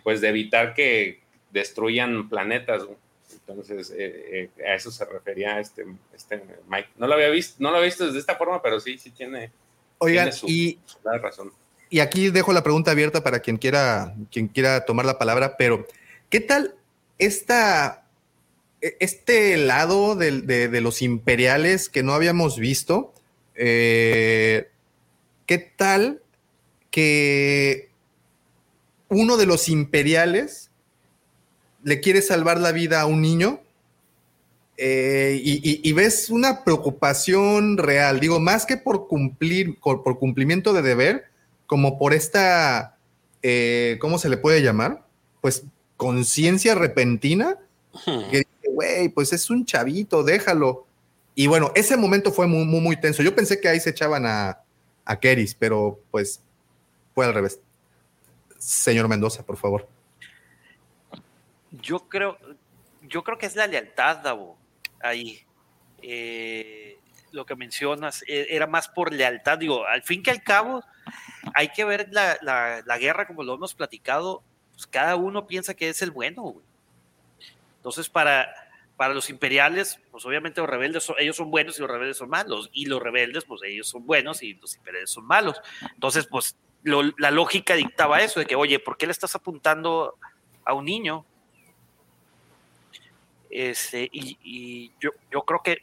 pues, de evitar que destruyan planetas. Entonces, eh, eh, a eso se refería este, este Mike. No lo había visto, no lo había visto desde esta forma, pero sí, sí tiene, Oigan, y, razón. Y aquí dejo la pregunta abierta para quien quiera, quien quiera tomar la palabra, pero ¿qué tal esta, e, este lado de, los imperiales que no habíamos visto? Eh, ¿Qué tal que uno de los imperiales le quiere salvar la vida a un niño eh, y, ves una preocupación real, digo, más que por cumplir, por, cumplimiento de deber, como por esta, eh, ¿cómo se le puede llamar? Pues conciencia repentina, que dice, güey, pues es un chavito, déjalo. Y bueno, ese momento fue muy, muy, tenso. Yo pensé que ahí se echaban a, a Keris, pero pues fue al revés. Señor Mendoza, por favor. Yo creo, yo creo que es la lealtad, Davo, ahí. Eh, lo que mencionas e, era más por lealtad. Digo, al fin que al cabo, hay que ver la, guerra como lo hemos platicado. Pues cada uno piensa que es el bueno. Entonces, para, para los imperiales, pues obviamente los rebeldes, ellos son buenos y los rebeldes son malos. Y los rebeldes, pues ellos son buenos y los imperiales son malos. Entonces, pues la lógica dictaba eso, de que, oye, ¿por qué le estás apuntando a un niño? Este, y, yo, yo creo que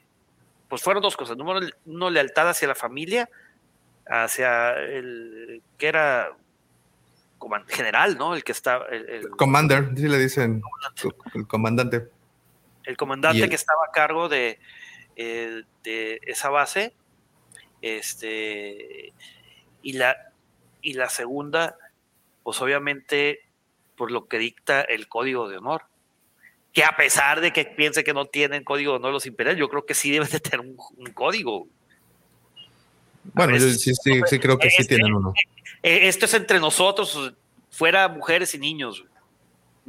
pues fueron dos cosas. Número uno, lealtad hacia la familia, hacia el que era general, ¿no? El que estaba. El, Commander, sí le dicen. El comandante. El comandante que estaba a cargo de, eh, de esa base. Este. Y la, y la segunda, pues obviamente, por lo que dicta el código de honor. Que a pesar de que piense que no tienen código de honor los imperiales, yo creo que sí deben de tener un, código. Bueno, yo sí, sí, sí, creo que sí tienen uno. Esto es entre nosotros, fuera mujeres y niños.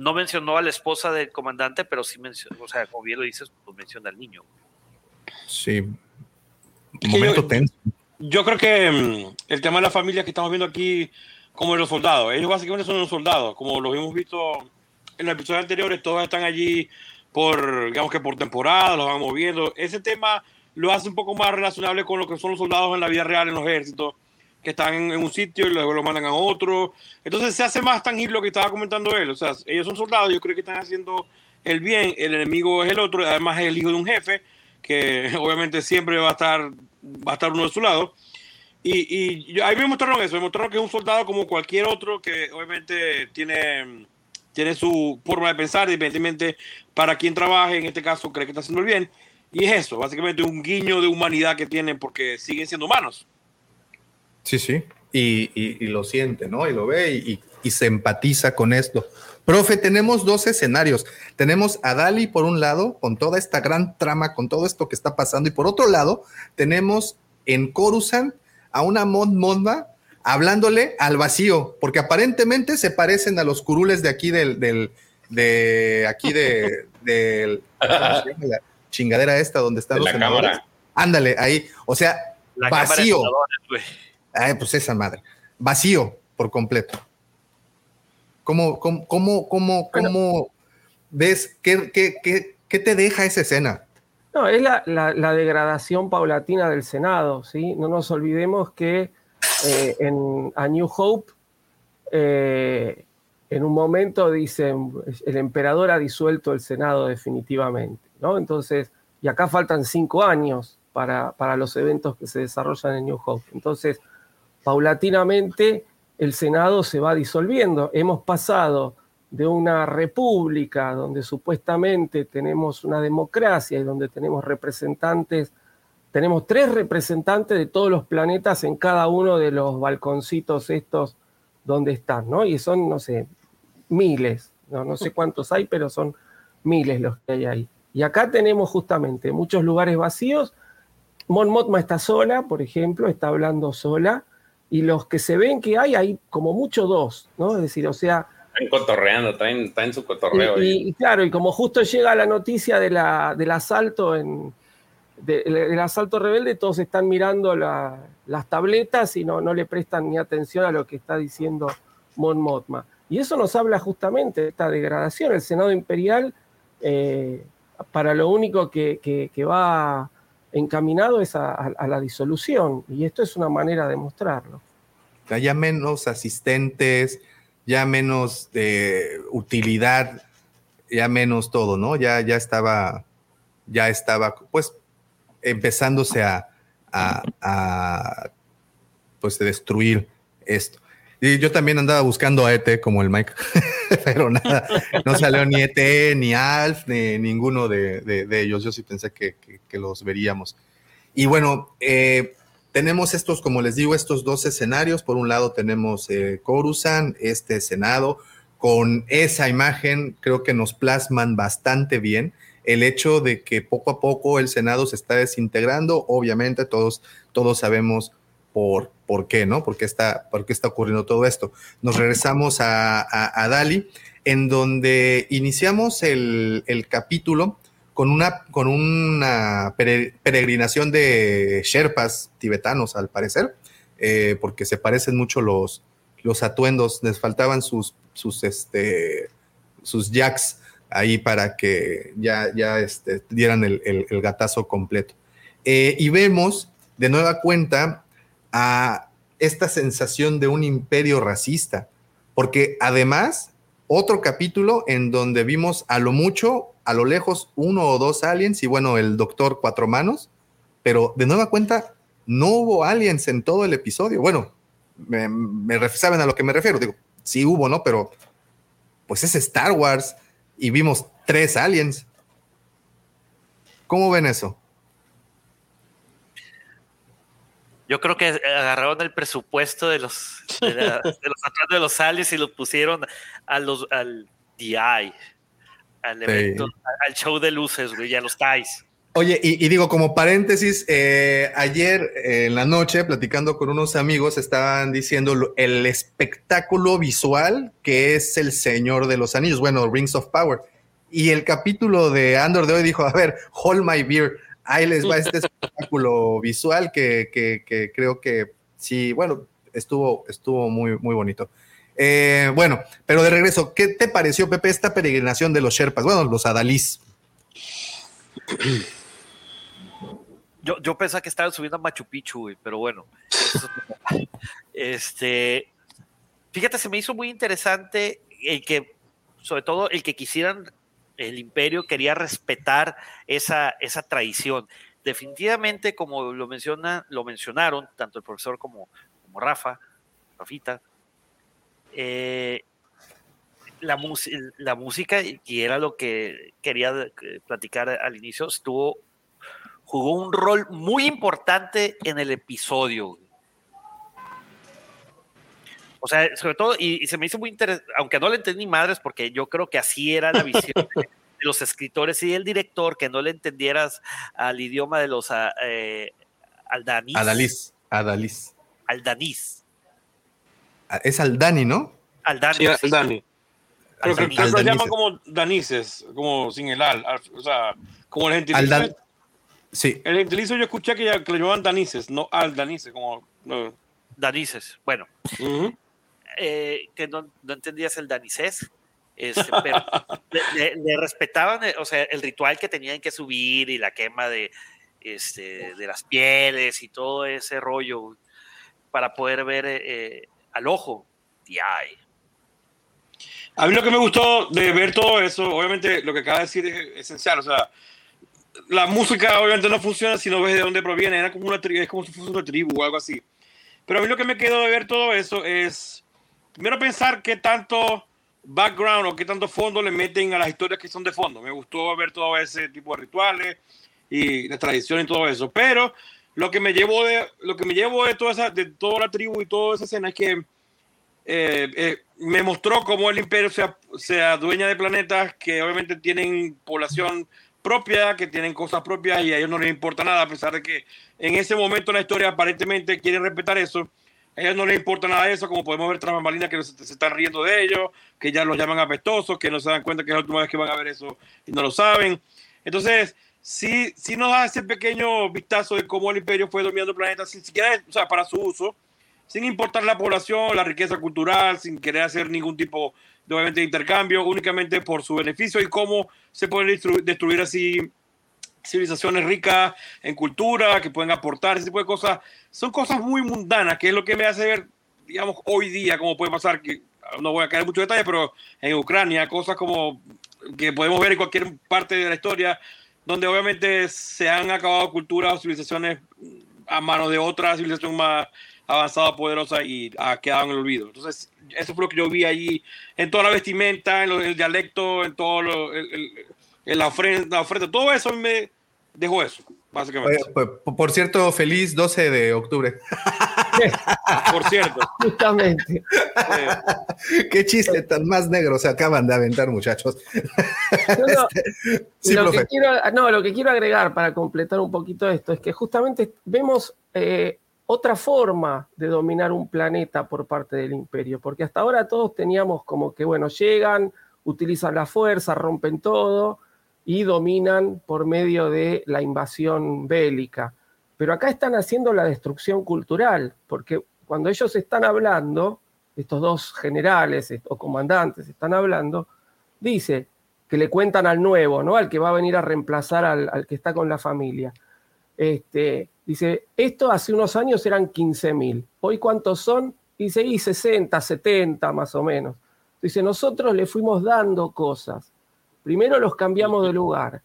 No mencionó a la esposa del comandante, pero sí mencionó, o sea, como bien lo dices, pues menciona al niño. Sí. Momento tenso yo creo que mm, el tema de la familia que estamos viendo aquí, como de los soldados, ellos básicamente son los soldados, como los hemos visto en los episodios anteriores, todos están allí por, digamos que por temporada, los van moviendo. Ese tema lo hace un poco más relacionable con lo que son los soldados en la vida real, en los ejércitos, que están en, un sitio y luego lo mandan a otro. Entonces se hace más tangible lo que estaba comentando él. O sea, ellos son soldados, yo creo que están haciendo el bien, el enemigo es el otro, además es el hijo de un jefe, que obviamente siempre va a estar va a estar uno de su lado. Y, y ahí me mostraron eso, me mostraron que es un soldado como cualquier otro que obviamente tiene, tiene su forma de pensar, independientemente para quien trabaje, en este caso cree que está haciendo el bien. Y es eso, básicamente un guiño de humanidad que tienen porque siguen siendo humanos. Sí, sí, y, y, lo siente, ¿no? Y lo ve y, y, se empatiza con esto. Profe, tenemos dos escenarios. Tenemos a Dali por un lado, con toda esta gran trama, con todo esto que está pasando, y por otro lado, tenemos en Coruscant a una Mon Monda hablándole al vacío, porque aparentemente se parecen a los curules de aquí del, del de aquí de, del la chingadera esta donde están los senadores. Ándale, ahí, o sea, vacío. Ay, pues esa madre. Vacío por completo. ¿Cómo, cómo, cómo, cómo, ves? ¿Qué, qué, qué, te deja esa escena? No, es la, la, degradación paulatina del Senado, ¿sí? No nos olvidemos que eh, en A New Hope, eh, en un momento dicen, el emperador ha disuelto el Senado definitivamente, ¿no? Entonces, y acá faltan cinco años para, para los eventos que se desarrollan en New Hope. Entonces, paulatinamente el Senado se va disolviendo. Hemos pasado de una república donde supuestamente tenemos una democracia y donde tenemos representantes, tenemos tres representantes de todos los planetas en cada uno de los balconcitos estos donde están, ¿no? Y son, no sé, miles, no, no sé cuántos hay, pero son miles los que hay ahí. Y acá tenemos justamente muchos lugares vacíos. Mon Mothma está sola, por ejemplo, está hablando sola y los que se ven que hay, hay como mucho dos, ¿no? Es decir, o sea... Están cotorreando, está en su cotorreo. Y, claro, y como justo llega la noticia de la, del asalto en... el asalto rebelde, todos están mirando las tabletas y no, no le prestan ni atención a lo que está diciendo Mon Mothma. Y eso nos habla justamente de esta degradación. El Senado Imperial, eh, para lo único que, que, va encaminado es a, la disolución, y esto es una manera de mostrarlo. Ya menos asistentes, ya menos de utilidad, ya menos todo, ¿no? Ya, ya estaba, ya estaba, pues, empezándose a, a, a pues, destruir esto. Y yo también andaba buscando a ET como el Mike, pero nada, no salió ni ET, ni Alf, ni ninguno de, ellos. Yo sí pensé que, los veríamos. Y bueno, eh, tenemos estos, como les digo, estos dos escenarios. Por un lado tenemos eh, este Senado, con esa imagen creo que nos plasman bastante bien el hecho de que poco a poco el Senado se está desintegrando. Obviamente todos, todos sabemos por, por qué, ¿no? ¿Por qué, está, por qué está ocurriendo todo esto? Nos regresamos a, Dali, en donde iniciamos el, capítulo con una, con una peregrinación de Sherpas tibetanos, al parecer, eh, porque se parecen mucho los, los atuendos, les faltaban sus, sus, este, sus jacks ahí para que ya, ya este, dieran el, gatazo completo. Eh, y vemos de nueva cuenta a esta sensación de un imperio racista, porque además, otro capítulo en donde vimos a lo mucho, a lo lejos, uno o dos aliens y bueno, el doctor cuatro manos, pero de nueva cuenta, no hubo aliens en todo el episodio. Bueno, me, saben a lo que me refiero, digo, sí hubo, ¿no? Pero pues es Star Wars y vimos tres aliens. ¿Cómo ven eso? Yo creo que agarraron el presupuesto de los de, los de los aliens y lo pusieron a los al DI, al evento, al show de luces, güey, y a los TIEs. Oye, y, digo, como paréntesis, eh, ayer en la noche, platicando con unos amigos, estaban diciendo el espectáculo visual que es el Señor de los Anillos, bueno, Rings of Power. Y el capítulo de Andor de hoy dijo, a ver, hold my beer, ahí les va este espectáculo visual que, creo que sí, bueno, estuvo, estuvo muy, muy bonito. Eh, bueno, pero de regreso, ¿qué te pareció, Pepe, esta peregrinación de los Sherpas? Bueno, los Adalís. Yo, yo pensaba que estaban subiendo a Machu Picchu, pero bueno. este, fíjate, se me hizo muy interesante el que, sobre todo, el que quisieran, el imperio quería respetar esa, esa tradición. Definitivamente, como lo, menciona, lo mencionaron, tanto el profesor como, como Rafa, Rafita, eh, la, la, música, y era lo que quería eh, platicar al inicio, estuvo jugó un rol muy importante en el episodio. O sea, sobre todo, y, se me hizo muy interesante, aunque no le entendí madres, porque yo creo que así era la visión de, los escritores y el director, que no le entendieras al idioma de los uh, eh, aldanís. Adalís. Adalís. Aldanís. Es Aldani, ¿no? Aldani. Sí, Aldani. Pero que lo llaman como danices, como sin el al, o sea, como el gentilicio. Sí. El gentilicio yo escuché que, ya, que lo llamaban danices, no al danices, como... Danices, bueno. Eh, que no, no, entendías el danicés, este, pero le, respetaban, eh, o sea, el ritual que tenían que subir y la quema de, este, de las pieles y todo ese rollo para poder ver eh, al ojo. A mí lo que me gustó de ver todo eso, obviamente lo que acaba de decir es esencial, o sea, la música obviamente no funciona si no ves de dónde proviene, era como una es como si fuese una tribu o algo así. Pero a mí lo que me quedó de ver todo eso es, primero pensar qué tanto background o qué tanto fondo le meten a las historias que son de fondo. Me gustó ver todo ese tipo de rituales y la tradición y todo eso. Pero lo que me llevo de, lo que me llevo de, toda, esa, de toda la tribu y toda esa escena es que eh, eh, me mostró cómo el imperio se, se adueña de planetas que obviamente tienen población propia, que tienen cosas propias y a ellos no les importa nada, a pesar de que en ese momento la historia aparentemente quieren respetar eso. A ellos no les importa nada de eso, como podemos ver tras bambalinas que se, están riendo de ellos, que ya los llaman apestosos, que no se dan cuenta que es la última vez que van a ver eso y no lo saben. Entonces, sí, sí nos da ese pequeño vistazo de cómo el imperio fue dominando el planeta, sin siquiera, o sea, para su uso, sin importar la población, la riqueza cultural, sin querer hacer ningún tipo de, obviamente, de intercambio, únicamente por su beneficio y cómo se pueden destruir así civilizaciones ricas en cultura, que pueden aportar ese tipo de cosas. Son cosas muy mundanas, que es lo que me hace ver, digamos, hoy día, cómo puede pasar, que no voy a caer en muchos detalles, pero en Ucrania, cosas como que podemos ver en cualquier parte de la historia, donde obviamente se han acabado culturas o civilizaciones a mano de otra civilización más avanzada, poderosa y ha quedado en el olvido. Entonces, eso fue lo que yo vi allí, en toda la vestimenta, en el dialecto, en todo lo, en la ofrenda, la ofrenda, todo eso me dejó eso, básicamente. Pues, por cierto, feliz 12 de octubre. por cierto. Justamente. Qué chiste tan más negro se acaban de aventar, muchachos. Este, lo Que quiero, no, lo que quiero agregar para completar un poquito esto es que justamente vemos eh, otra forma de dominar un planeta por parte del imperio, porque hasta ahora todos teníamos como que, bueno, llegan, utilizan la fuerza, rompen todo, y dominan por medio de la invasión bélica. Pero acá están haciendo la destrucción cultural, porque cuando ellos están hablando, estos dos generales o comandantes están hablando, dice que le cuentan al nuevo, ¿no? Al que va a venir a reemplazar al, que está con la familia. Este, dice, esto hace unos años eran 15.000, hoy cuántos son? Dice, y 60, 70 más o menos. Dice, nosotros le fuimos dando cosas Primero los cambiamos de lugar.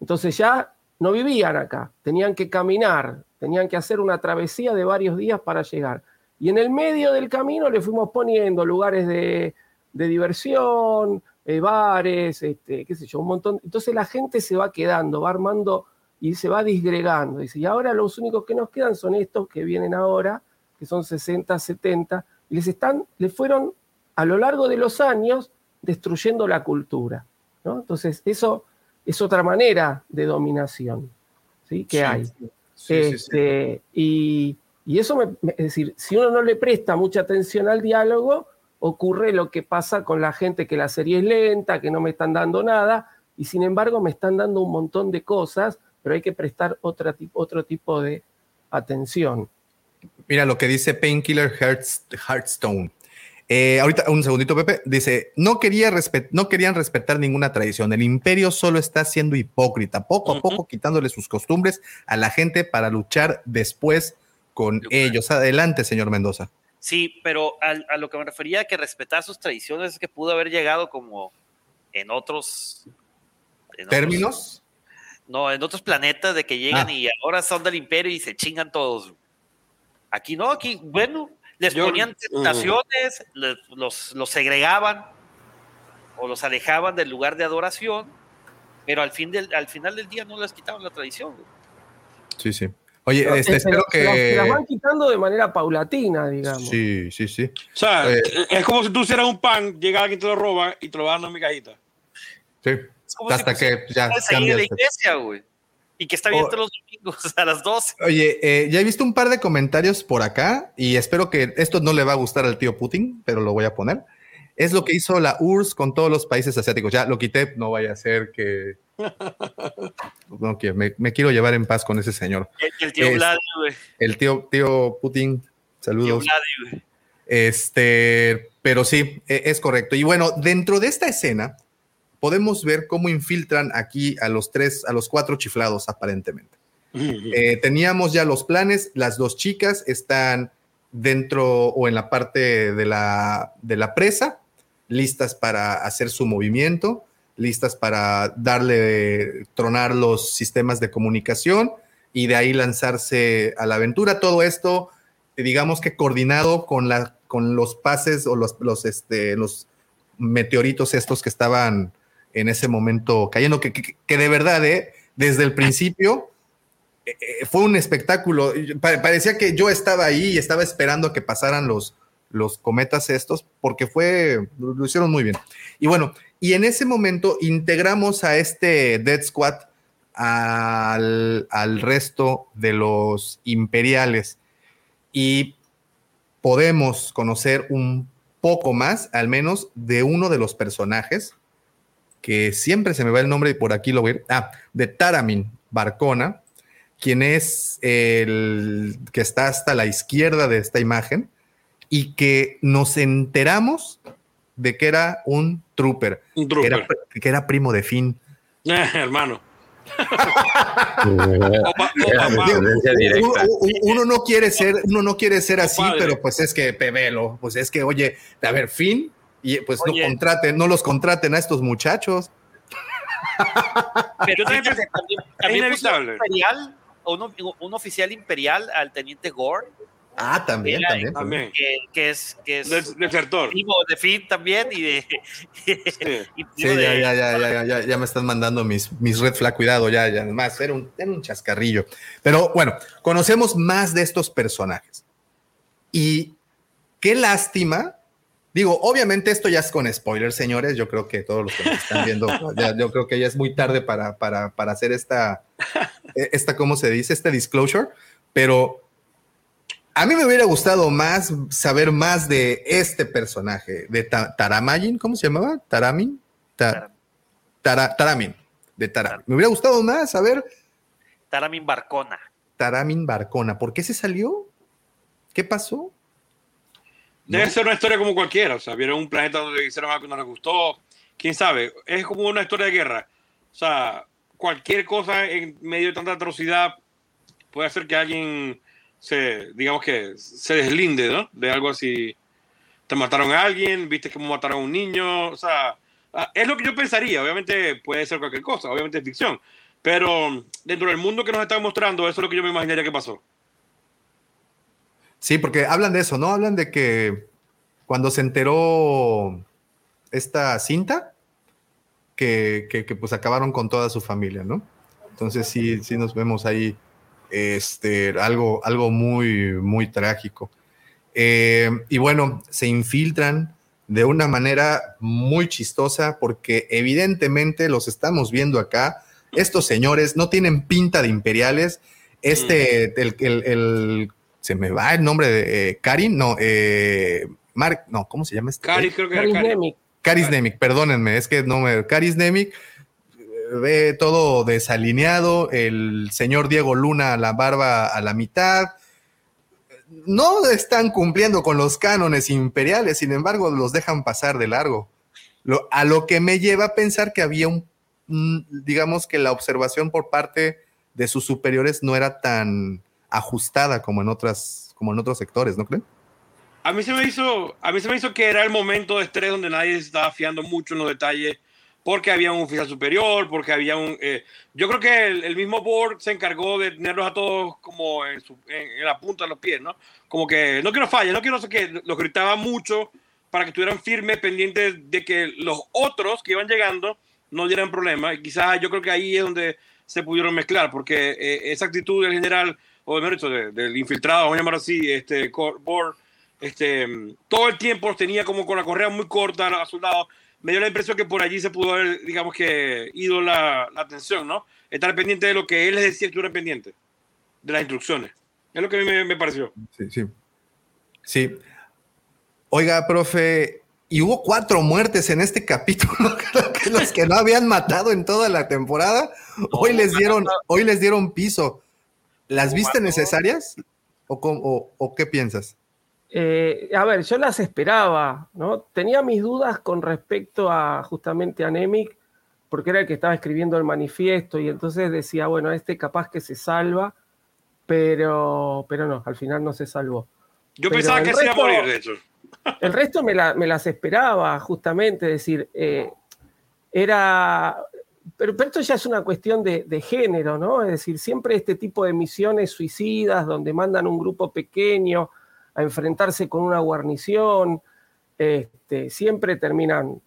Entonces ya no vivían acá, tenían que caminar, tenían que hacer una travesía de varios días para llegar. Y en el medio del camino le fuimos poniendo lugares de, diversión, eh, bares, este, qué sé yo, un montón. Entonces la gente se va quedando, va armando y se va disgregando. Dice, y ahora los únicos que nos quedan son estos que vienen ahora, que son 60, 70, y les están, les fueron a lo largo de los años destruyendo la cultura. Entonces, eso es otra manera de dominación ¿sí? que hay. Este, y, eso, es decir, si uno no le presta mucha atención al diálogo, ocurre lo que pasa con la gente que la serie es lenta, que no me están dando nada, y sin embargo me están dando un montón de cosas, pero hay que prestar otra, otro tipo de atención. Mira lo que dice Painkiller Heartstone. Eh, ahorita, un segundito, Pepe. Dice, no, quería no querían respetar ninguna tradición. El imperio solo está siendo hipócrita, poco a poco quitándole sus costumbres a la gente para luchar después con ellos. Adelante, señor Mendoza. Sí, pero a, lo que me refería que respetar sus tradiciones es que pudo haber llegado como en otros... ¿Términos? no, en otros planetas de que llegan ah. y ahora son del imperio y se chingan todos. Aquí no, aquí, bueno, les ponían tentaciones, los, los, segregaban o los alejaban del lugar de adoración, pero al, fin del, al final del día no les quitaban la tradición. Sí, sí. Oye, este, espero que. Las van quitando de manera paulatina, digamos. Sí, sí, sí. O sea, eh, es como si tú hicieras un pan, llega alguien te lo roba y te lo van a mi cajita. Sí. Hasta que ya cambia. la iglesia, güey y que está abierto los domingos a las 12. Oye, eh, ya he visto un par de comentarios por acá y espero que esto no le va a gustar al tío Putin, pero lo voy a poner. Es lo que hizo la URSS con todos los países asiáticos. Ya lo quité, no vaya a ser que. no, que me, quiero llevar en paz con ese señor. El, tío Vlad, El tío, tío Putin, saludos. Este, pero sí, e, es correcto. Y bueno, dentro de esta escena, podemos ver cómo infiltran aquí a los tres, a los cuatro chiflados aparentemente. Eh, teníamos ya los planes, las dos chicas están dentro o en la parte de la, de la presa, listas para hacer su movimiento, listas para darle, tronar los sistemas de comunicación y de ahí lanzarse a la aventura. Todo esto, digamos que coordinado con, la, con los pases o los, los, este, los meteoritos estos que estaban en ese momento cayendo, que, que, de verdad, ¿eh? desde el principio eh, eh, fue un espectáculo. parecía que yo estaba ahí y estaba esperando que pasaran los, los cometas estos, porque fue, lo hicieron muy bien. Y bueno, y en ese momento integramos a este Dead Squad al, al resto de los imperiales y podemos conocer un poco más, al menos, de uno de los personajes que siempre se me va el nombre y por aquí lo voy a ir, ah, de Taramin Barcona, quien es el que está hasta la izquierda de esta imagen, y que nos enteramos de que era un trooper, Un que trooper. era, que era primo de Finn. Eh, hermano. Uno, no quiere ser, uno no quiere ser así, pero pues es que Pebelo, pues es que, oye, a ver, Finn, y pues Oye. no contraten, no los contraten a estos muchachos. Pero Yo también también, es también un imperial, un, un oficial imperial al teniente Gore, Ah, también, también. También. que, que es, que es Des- Desertor. de Finn también y de. Sí. y Sí, ya, de- ya, ya, ya, ya, ya, ya me están mandando mis, mis red flag, cuidado, ya, ya, más, era un, era un chascarrillo. Pero bueno, conocemos más de estos personajes. Y qué lástima. Digo, obviamente esto ya es con spoilers, señores. Yo creo que todos los que nos están viendo, ya- yo creo que ya es muy tarde para, para, para hacer esta, eh, esta, ¿cómo se dice? Este disclosure. Pero a mí me hubiera gustado más saber más de este personaje, de Ta- Taramagin, ¿cómo se llamaba? Taramin. Ta- Tara- Taramin, de Taramin. Me hubiera gustado más saber Taramin Barcona. Taramin Barcona. ¿Por qué se salió? ¿Qué pasó? Debe ¿No? ser una historia como cualquiera. O sea, vieron un planeta donde hicieron algo que no les gustó. Quién sabe. Es como una historia de guerra. O sea, cualquier cosa en medio de tanta atrocidad puede hacer que alguien se, digamos que se deslinde, ¿no? De algo así. Te mataron a alguien, viste cómo mataron a un niño. O sea, ah, es lo que yo pensaría. Obviamente puede ser cualquier cosa. Obviamente es ficción. Pero dentro del mundo que nos están mostrando, eso es lo que yo me imaginaría que pasó. Sí, porque hablan de eso, ¿no? Hablan de que cuando se enteró esta cinta, que, que- que, pues acabaron con toda su familia, ¿no? Entonces sí, sí nos vemos ahí este, algo, algo muy, muy trágico. Eh, y bueno, se infiltran de una manera muy chistosa porque evidentemente los estamos viendo acá. Estos señores no tienen pinta de imperiales. Este, el, el- el- se me va el nombre de eh, Karin, no, eh, Mark, no, ¿cómo se llama este? Cari, creo que era. Caris Nemec, perdónenme, es que no me. Caris Nemec eh, ve todo desalineado, el señor Diego Luna la barba a la mitad. No están cumpliendo con los cánones imperiales, sin embargo, los dejan pasar de largo. Lo- a lo que me lleva a pensar que había un, un- digamos que la observación por parte de sus superiores no era tan ajustada como en otras, como en otros sectores, ¿no creen? A mí se me hizo, a mí se me hizo que era el momento de estrés donde nadie se estaba fiando mucho en los detalles, porque había un oficial superior, porque había un, eh, yo creo que el, el mismo board se encargó de tenerlos a todos como en, su- en- en la punta de los pies, ¿no? Como que no quiero fallar, no quiero qué, los gritaba mucho para que estuvieran firmes, pendientes de que los otros que iban llegando no dieran problemas. Y quizás yo creo que ahí es donde se pudieron mezclar, porque eh, esa actitud del general, o de mérito de- del infiltrado, vamos a llamar así, este, Board, este, todo el tiempo los tenía como con la correa muy corta a los soldados. Me dio la impresión que por allí se pudo haber, digamos que, ido la, la atención, ¿no? Estar pendiente de lo que él les decía que estuvieran pendiente, de las instrucciones. Es lo que a mí me, me pareció. Sí, sí. Sí. Oiga, profe, y hubo cuatro muertes en este capítulo, los que no habían matado en toda la temporada, hoy les dieron, hoy les dieron piso. ¿Las viste necesarias? ¿O, cómo- o- o qué piensas? Eh, a ver, yo las esperaba, ¿no? Tenía mis dudas con respecto a justamente a Nemec, porque era el que estaba escribiendo el manifiesto y entonces decía, bueno, este capaz que se salva, pero, pero no, al final no se salvó. Yo Pero pensaba que se iba a morir, de hecho. El resto me, la- me las esperaba, justamente, es decir, eh, era. Pero, esto ya es una cuestión de, de género, ¿no? Es decir, siempre este tipo de misiones suicidas donde mandan un grupo pequeño a enfrentarse con una guarnición, este, siempre terminan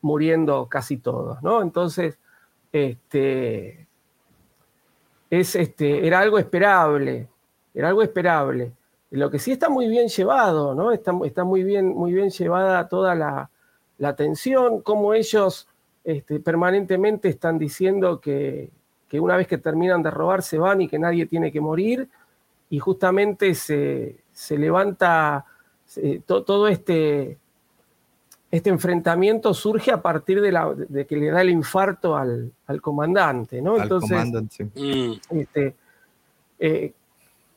muriendo casi todos, ¿no? Entonces, este, es, este, era algo esperable, era algo esperable. Lo que sí está muy bien llevado, ¿no? Está, está muy, bien, muy bien llevada toda la, la atención, como ellos este, permanentemente están diciendo que, que una vez que terminan de robar se van y que nadie tiene que morir, y justamente se, se levanta se- to- todo este, este enfrentamiento surge a partir de, la, de que le da el infarto al, al comandante, ¿no? Al Entonces, comandante. Mm. este, eh,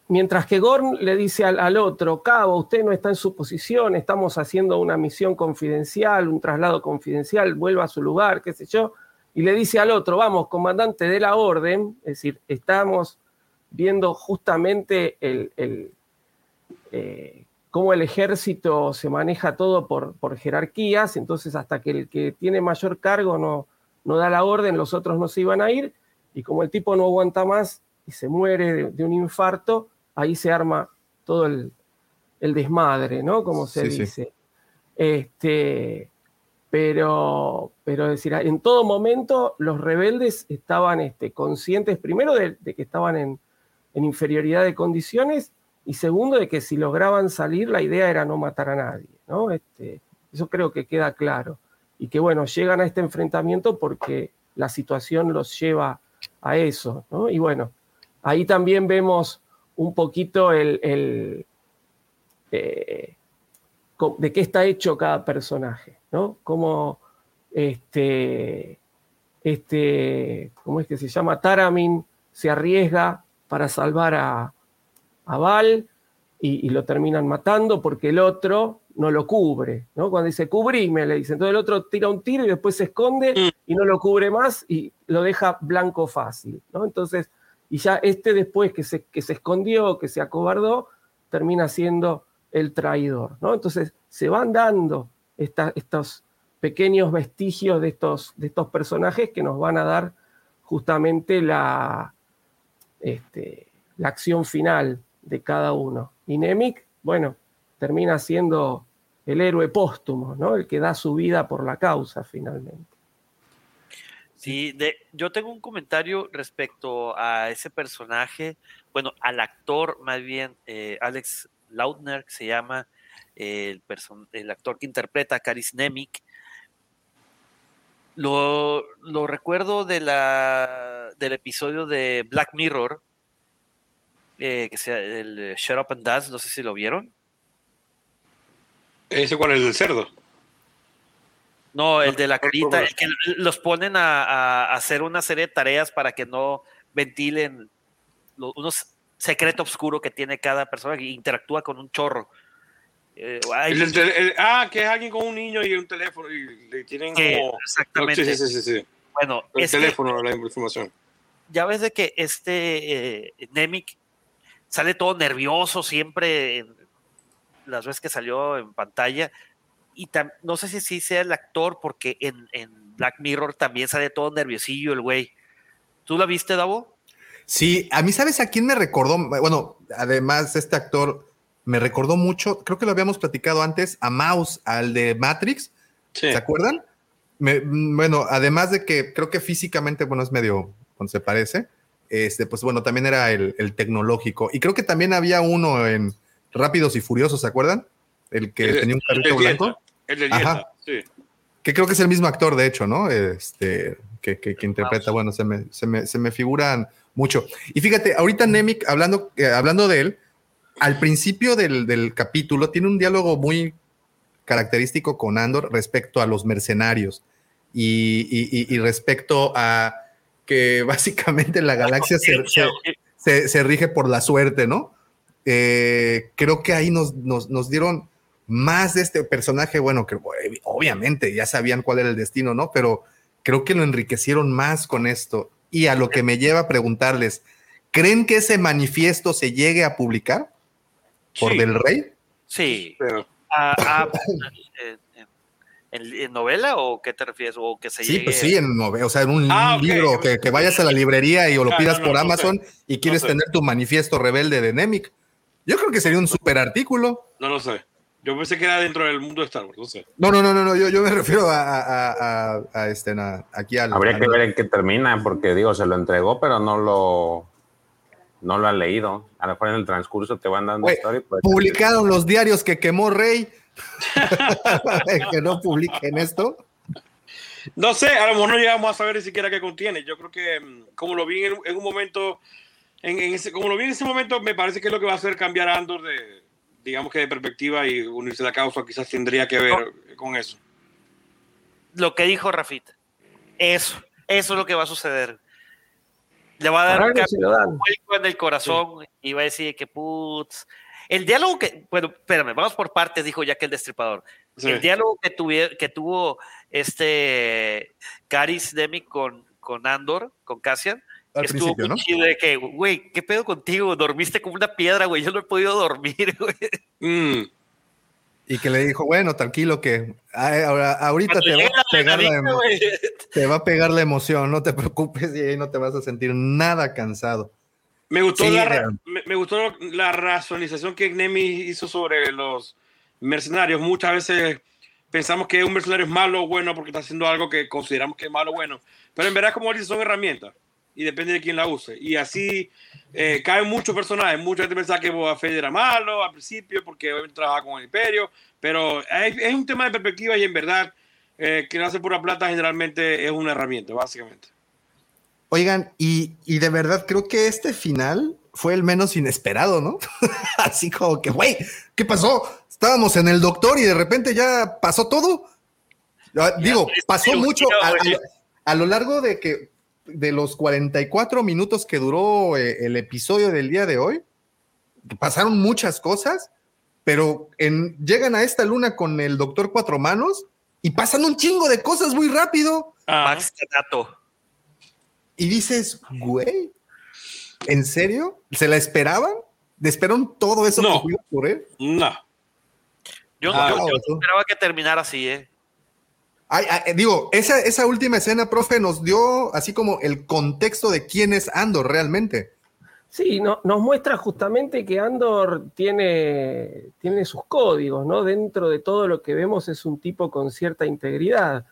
mientras que Gorn le dice al, otro, Cabo, usted no está en su posición, estamos haciendo una misión confidencial, un traslado confidencial, vuelva a su lugar, qué sé yo, y le dice al otro, vamos, comandante de la orden, es decir, estamos viendo justamente eh, cómo el ejército se maneja todo por, jerarquías, entonces hasta que el que tiene mayor cargo no, no da la orden, los otros no se iban a ir, y como el tipo no aguanta más y se muere de un infarto, ahí se arma todo el, el desmadre, ¿no? Como se sí, dice. Sí. Este, pero, pero decir, en todo momento los rebeldes estaban este, conscientes, primero, de, de que estaban en, en, inferioridad de condiciones y segundo, de que si lograban salir, la idea era no matar a nadie, ¿no? Este, eso creo que queda claro. Y que, bueno, llegan a este enfrentamiento porque la situación los lleva a eso, ¿no? Y bueno, ahí también vemos un poquito el, el eh, de qué está hecho cada personaje, ¿no? Cómo este, este, ¿cómo es que se llama? Taramin se arriesga para salvar a, a Val y, y, lo terminan matando porque el otro no lo cubre, ¿no? Cuando dice cubrime, le dice, entonces el otro tira un tiro y después se esconde y no lo cubre más y lo deja blanco fácil, ¿no? Entonces, y ya este después que se, que se escondió, que se acobardó, termina siendo el traidor, ¿no? Entonces se van dando estos pequeños vestigios de estos, de estos personajes que nos van a dar justamente la, este, la acción final de cada uno. Y Nemec, bueno, termina siendo el héroe póstumo, ¿no? El que da su vida por la causa finalmente. Sí, de, yo tengo un comentario respecto a ese personaje, bueno, al actor más bien, eh, Alex Lautner, que se llama eh, el, person el actor que interpreta a Caris Nemec. Lo, lo, recuerdo de la, del episodio de Black Mirror, eh, que sea el Shut Up and Dance, no sé si lo vieron. ¿Ese cuál es el cerdo? No, el de la carita, el que los ponen a, a, hacer una serie de tareas para que no ventilen los, unos secreto oscuro que tiene cada persona que interactúa con un chorro. Eh, hay... el, el, el, ah, que es alguien con un niño y un teléfono y le tienen como... Exactamente. Sí, sí, sí, sí. Bueno, el teléfono, que, la información. Ya ves de que este eh, Nemec sale todo nervioso siempre en las veces que salió en pantalla y no sé si sí sea el actor, porque en, en, Black Mirror también sale todo nerviosillo el güey. ¿Tú la viste, Davo? Sí, a mí, ¿sabes a quién me recordó? Bueno, además, este actor me recordó mucho, creo que lo habíamos platicado antes, a Mouse, al de Matrix. Sí. ¿Se acuerdan? Me, bueno, además de que creo que físicamente, bueno, es medio, cuando se parece, este, pues bueno, también era el, el tecnológico. Y creo que también había uno en Rápidos y Furiosos, ¿se acuerdan? El que el, tenía un carrito blanco. El de dieta, sí. Que creo que es el mismo actor, de hecho, ¿no? Este, que, que, que interpreta, bueno, se me, se, me, se me, figuran mucho. Y fíjate, ahorita Nemec, hablando, eh, hablando de él, al principio del, del, capítulo tiene un diálogo muy característico con Andor respecto a los mercenarios y, y, y respecto a que básicamente la galaxia se, se, se, rige por la suerte, ¿no? Eh, creo que ahí nos, nos, nos dieron más de este personaje, bueno, que obviamente ya sabían cuál era el destino, ¿no? Pero creo que lo enriquecieron más con esto. Y a lo que me lleva a preguntarles, ¿creen que ese manifiesto se llegue a publicar por sí. Del Rey? Sí. Pero... Ah, ah, ¿en, ¿En, novela o qué te refieres? ¿O que se sí, llegue... pues sí, en novela, o sea, en un ah, libro, que, que, vayas a la librería y o lo pidas no, por no, Amazon sé. y quieres tener tu manifiesto rebelde de Nemec. Yo creo que sería un super artículo. No lo sé. Yo pensé que era dentro del mundo de Star Wars, no sé. No, no, no, no, no. Yo, yo me refiero a, a, a, a este, aquí al. Habría al, que ver en qué termina, porque digo, se lo entregó, pero no lo, no lo ha leído. A lo mejor en el transcurso te van dando historia. Pues, publicaron los diarios que quemó Rey. que no publiquen esto. No sé, a lo mejor no llegamos a saber ni siquiera qué contiene. Yo creo que, mm, como lo vi en, en un momento, en, en ese, como lo vi en ese momento, me parece que es lo que va a hacer cambiar a Andor de digamos que de perspectiva y unirse a la causa quizás tendría que ver no. con eso. Lo que dijo Rafita, eso, eso es lo que va a suceder. Le va a dar un él, en el corazón iba a decir que putz. El diálogo que, bueno, espérame, vamos por partes, dijo ya que el destripador. Sí. El diálogo que, que tuvo este Caris Demi con, con Andor, con Cassian, Al estuvo principio, ¿no? chido de que, güey, ¿qué pedo contigo? Dormiste como una piedra, güey. Yo no he podido dormir, güey. Mm. Y que le dijo, bueno, tranquilo que ahora, ahorita te va, a la pegar la güey. te va a pegar la emoción, no te preocupes y ahí no te vas a sentir nada cansado. Me gustó, Sí, la, me, me gustó la razonización que Nemi hizo sobre los mercenarios. Muchas veces pensamos que un mercenario es malo o bueno porque está haciendo algo que consideramos que es malo o bueno. Pero en verdad, como él dice, son herramientas y depende de quién la use. Y así eh, caen muchos personajes. Mucha gente pensaba que Boba Fett era malo al principio porque trabajaba con el Imperio. Pero es, es un tema de perspectiva y en verdad, eh, que no hace pura plata generalmente es una herramienta, básicamente. Oigan, y, y de verdad creo que este final fue el menos inesperado, ¿no? Así como que, güey, ¿qué pasó? Estábamos en el doctor y de repente ya pasó todo. Ah, Digo, pasó mucho a, a a lo largo de que de los 44 minutos que duró eh, el episodio del día de hoy, pasaron muchas cosas, pero en, llegan a esta luna con el doctor Cuatro Manos y pasan un chingo de cosas muy rápido. Ah, Max. Y dices, güey, ¿en serio? ¿Se la esperaban? ¿Esperaron todo eso No. que a ocurrir? no. Yo, Ah, yo- yo eso. esperaba que terminara así, ¿eh? Ay, digo, esa, esa última escena, profe, nos dio así como el contexto de quién es Andor realmente. Sí, no- nos muestra justamente que Andor tiene, tiene sus códigos, ¿no? Dentro de todo lo que vemos es un tipo con cierta integridad,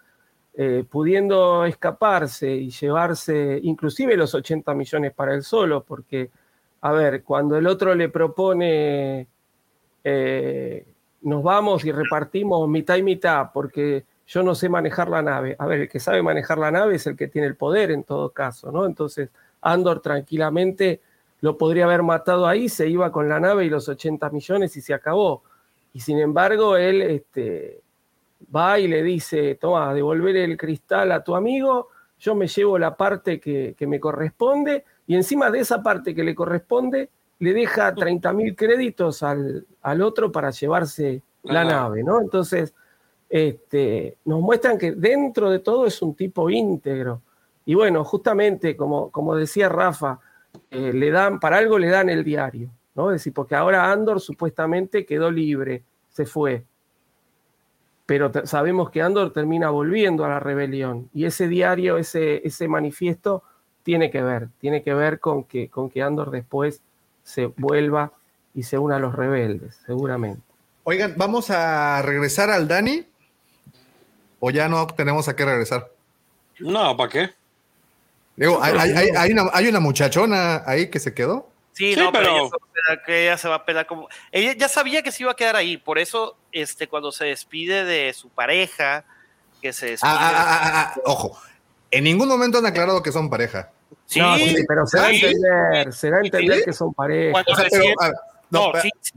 eh, pudiendo escaparse y llevarse inclusive los 80 millones para él solo, porque, a ver, cuando el otro le propone, eh, nos vamos y repartimos mitad y mitad, porque yo no sé manejar la nave. A ver, el que sabe manejar la nave es el que tiene el poder en todo caso, ¿no? Entonces, Andor tranquilamente lo podría haber matado ahí, se iba con la nave y los 80 millones y se acabó. Y sin embargo, él este, va y le dice, toma, devolver el cristal a tu amigo, yo me llevo la parte que, que me corresponde y encima de esa parte que le corresponde, le deja 30 mil créditos al, al otro para llevarse la nave, ¿no? Entonces, este, nos muestran que dentro de todo es un tipo íntegro. Y bueno, justamente como, como decía Rafa, eh, le dan, para algo le dan el diario, ¿no? Es decir, porque ahora Andor supuestamente quedó libre, se fue. Pero sabemos que Andor termina volviendo a la rebelión. Y ese diario, ese, ese manifiesto, tiene que ver, tiene que ver con que, con que Andor después se vuelva y se una a los rebeldes, seguramente. Oigan, ¿vamos a regresar al Dani? ¿O ya no tenemos a qué regresar? No, ¿para qué? Digo, hay, hay- hay- hay una, hay una muchachona ahí que se quedó. Sí, Sí, no, pero, pero- ella, se va a pelar, que ella se va a pelar como. Ella ya sabía que se iba a quedar ahí, por eso, este, cuando se despide de su pareja, que se despide. Ah, ah, ah, ah, ah, ojo, en ningún momento han aclarado que son pareja. sí, No, sí, pero se da a sí. entender, se da a entender ¿Sí? que son pareja. cuando O sea, pero, no, no, sí, sí.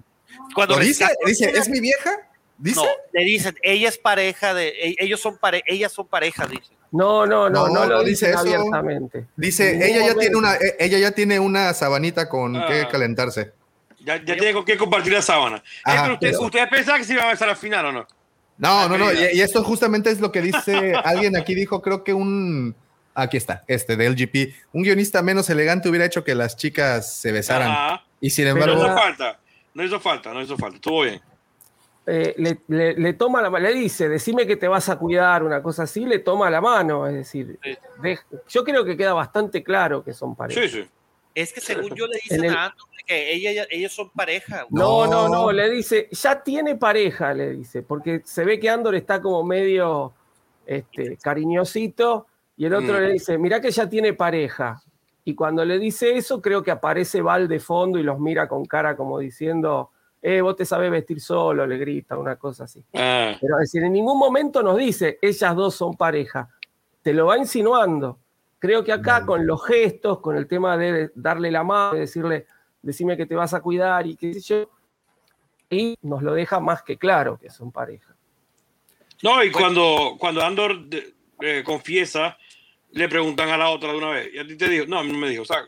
Cuando ¿lo dice? Dice, ¿es mi vieja? ¿Dice? No, le dicen, ella es pareja de. e- Ellos son pare, ellas son pareja, dicen. No, no, no, No, no, lo no dice eso. abiertamente. Dice, ella ya tiene momento. una, eh, ella ya tiene una sabanita con que Ah. calentarse. Ya, ya tiene con qué compartir la sábana. Ajá, Eh, pero usted- pero- ¿Ustedes pensaban que se iban a besar al final o no? No, no, no. Y, y esto justamente es lo que dice alguien aquí dijo, creo que un aquí está, este de LGP, un guionista menos elegante hubiera hecho que las chicas se besaran. Ajá. Y sin No embargo, hizo Pero- falta. No hizo falta, no hizo falta. Estuvo bien. Eh, le, le- le toma la le dice, decime que te vas a cuidar, una cosa así, le toma la mano. Es decir, Sí. de- yo creo que queda bastante claro que son pareja. Sí, sí. Es que según yo le dicen el- a Andor que ella, ellos son pareja. no, No. no, le dice, ya tiene pareja, le dice, porque se ve que Andor está como medio este, cariñosito y el otro Mm. le dice, mirá que ya tiene pareja. Y cuando le dice eso, creo que aparece Val de fondo y los mira con cara como diciendo, eh, vos te sabés vestir solo, le grita, una cosa así. Ah, Pero es decir, en ningún momento nos dice, ellas dos son pareja. Te lo va insinuando. Creo que acá con los gestos, con el tema de darle la mano, de decirle, decime que te vas a cuidar y qué sé yo, y nos lo deja más que claro que son pareja. No, y cuando, cuando Andor eh, confiesa, le preguntan a la otra de una vez. Y a ti te dijo, no, a mí no me dijo. O sea,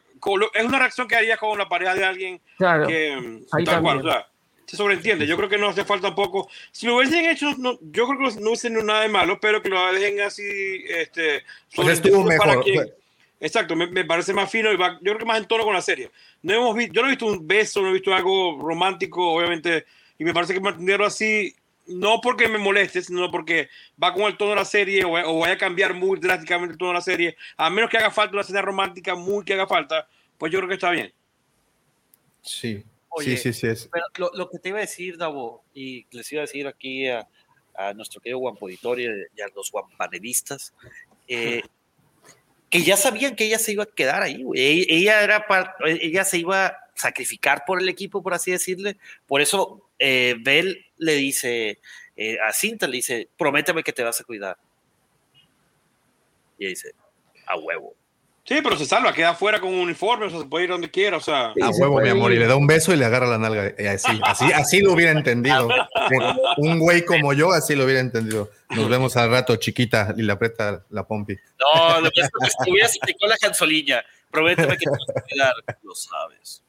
es una reacción que haría con la pareja de alguien Claro. que tal cual, o sea, se sobreentiende. Yo creo que no hace falta tampoco. Si lo hubiesen hecho, no, yo creo que no hubiesen nada de malo, pero que lo dejen así, este, Pues estuvo sobreentendido para mejor. quien- Exacto, me, me parece más fino y va, yo creo que más en tono con la serie. No hemos visto, yo no he visto un beso, no he visto algo romántico, obviamente, y me parece que mantenerlo así, no porque me moleste, sino porque va con el tono de la serie o, o vaya a cambiar muy drásticamente el tono de la serie, a menos que haga falta una escena romántica, muy que haga falta, pues yo creo que está bien. Sí, Oye, sí, sí, sí. Es. Pero lo, lo que te iba a decir, Davo, y les iba a decir aquí a, a nuestro querido Auditorio y a los guampanelistas, eh, que ya sabían que ella se iba a quedar ahí, güey. Ella, ella era ella se iba a sacrificar por el equipo, por así decirle. Por eso eh, Bell le dice eh, a Cinta, le dice, prométeme que te vas a cuidar. Y ella dice, a huevo. Sí, pero se salva, queda fuera con un uniforme, o sea, se puede ir donde quiera, o sea. Sí, A huevo, mi amor, y le da un beso y le agarra la nalga. Eh, Así, así, así lo hubiera entendido. Un güey como yo, así lo hubiera entendido. Nos vemos al rato, chiquita, y le aprieta la pompi. No, lo que es que si hubieras aplicado la canzoliña, prométeme que te vas a cuidar. Lo sabes.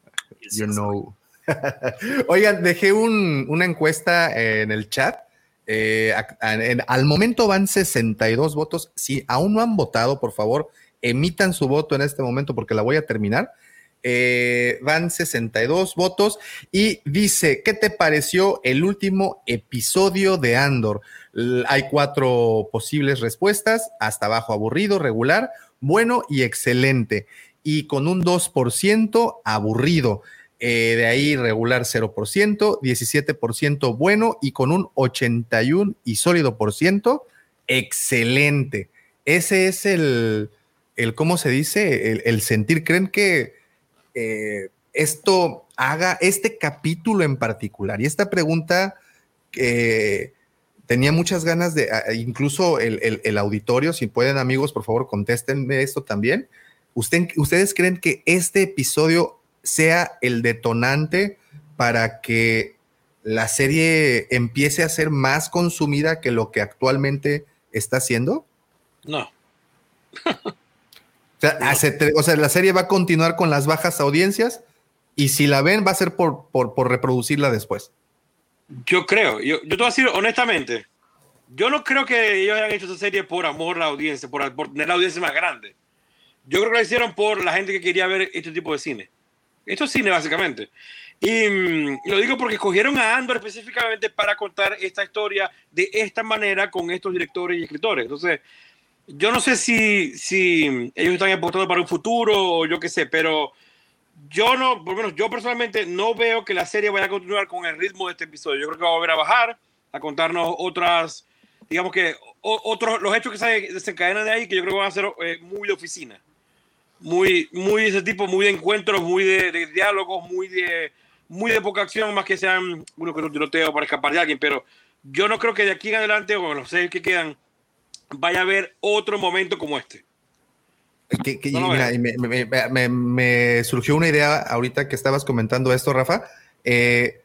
You know. Oigan, dejé un- una encuesta en el chat. Eh, a- a- en- al momento van 62 votos. Si aún no han votado, por favor, emitan su voto en este momento porque la voy a terminar. Eh, van 62 votos y dice, ¿qué te pareció el último episodio de Andor? Hay cuatro posibles respuestas, hasta abajo aburrido, regular, bueno y excelente. Y con un 2% aburrido. Eh, de ahí regular 0%, 17% bueno y con un 81 y sólido por ciento, excelente. Ese es el, el ¿cómo se dice? El, sentir. ¿Creen que eh, esto haga este capítulo en particular? Y esta pregunta que tenía muchas ganas de, a- incluso el, el- el auditorio, si pueden amigos, por favor, contéstenme esto también. ¿Usted, ¿Ustedes creen que este episodio sea el detonante para que la serie empiece a ser más consumida que lo que actualmente está haciendo? No. O sea, hace tre- o sea, la serie va a continuar con las bajas audiencias y si la ven va a ser por, por, por reproducirla después. Yo creo, yo, yo te voy a decir honestamente, yo no creo que ellos hayan hecho esa serie por amor a la audiencia, por, por tener la audiencia más grande. Yo creo que lo hicieron por la gente que quería ver este tipo de cine. Esto es cine, básicamente. Y mm, lo digo porque escogieron a Andor específicamente para contar esta historia de esta manera con estos directores y escritores. Entonces, yo no sé si, si ellos están apostando para un futuro o yo qué sé, pero yo no, por lo menos yo personalmente no veo que la serie vaya a continuar con el ritmo de este episodio. Yo creo que va a volver a bajar, a contarnos otras, digamos que o- otros, los hechos que se desencadenan de ahí, que yo creo que van a ser eh, muy de oficina. Muy, muy de ese tipo, muy de encuentros, muy de, de diálogos, muy de, muy de poca acción, más que sean uno que otro tiroteo para escapar de alguien. Pero yo no creo que de aquí en adelante, o los seis que quedan, vaya a haber otro momento como este. Que- que- No mira, me, me- me- me- me surgió una idea ahorita que estabas comentando esto, Rafa. Eh,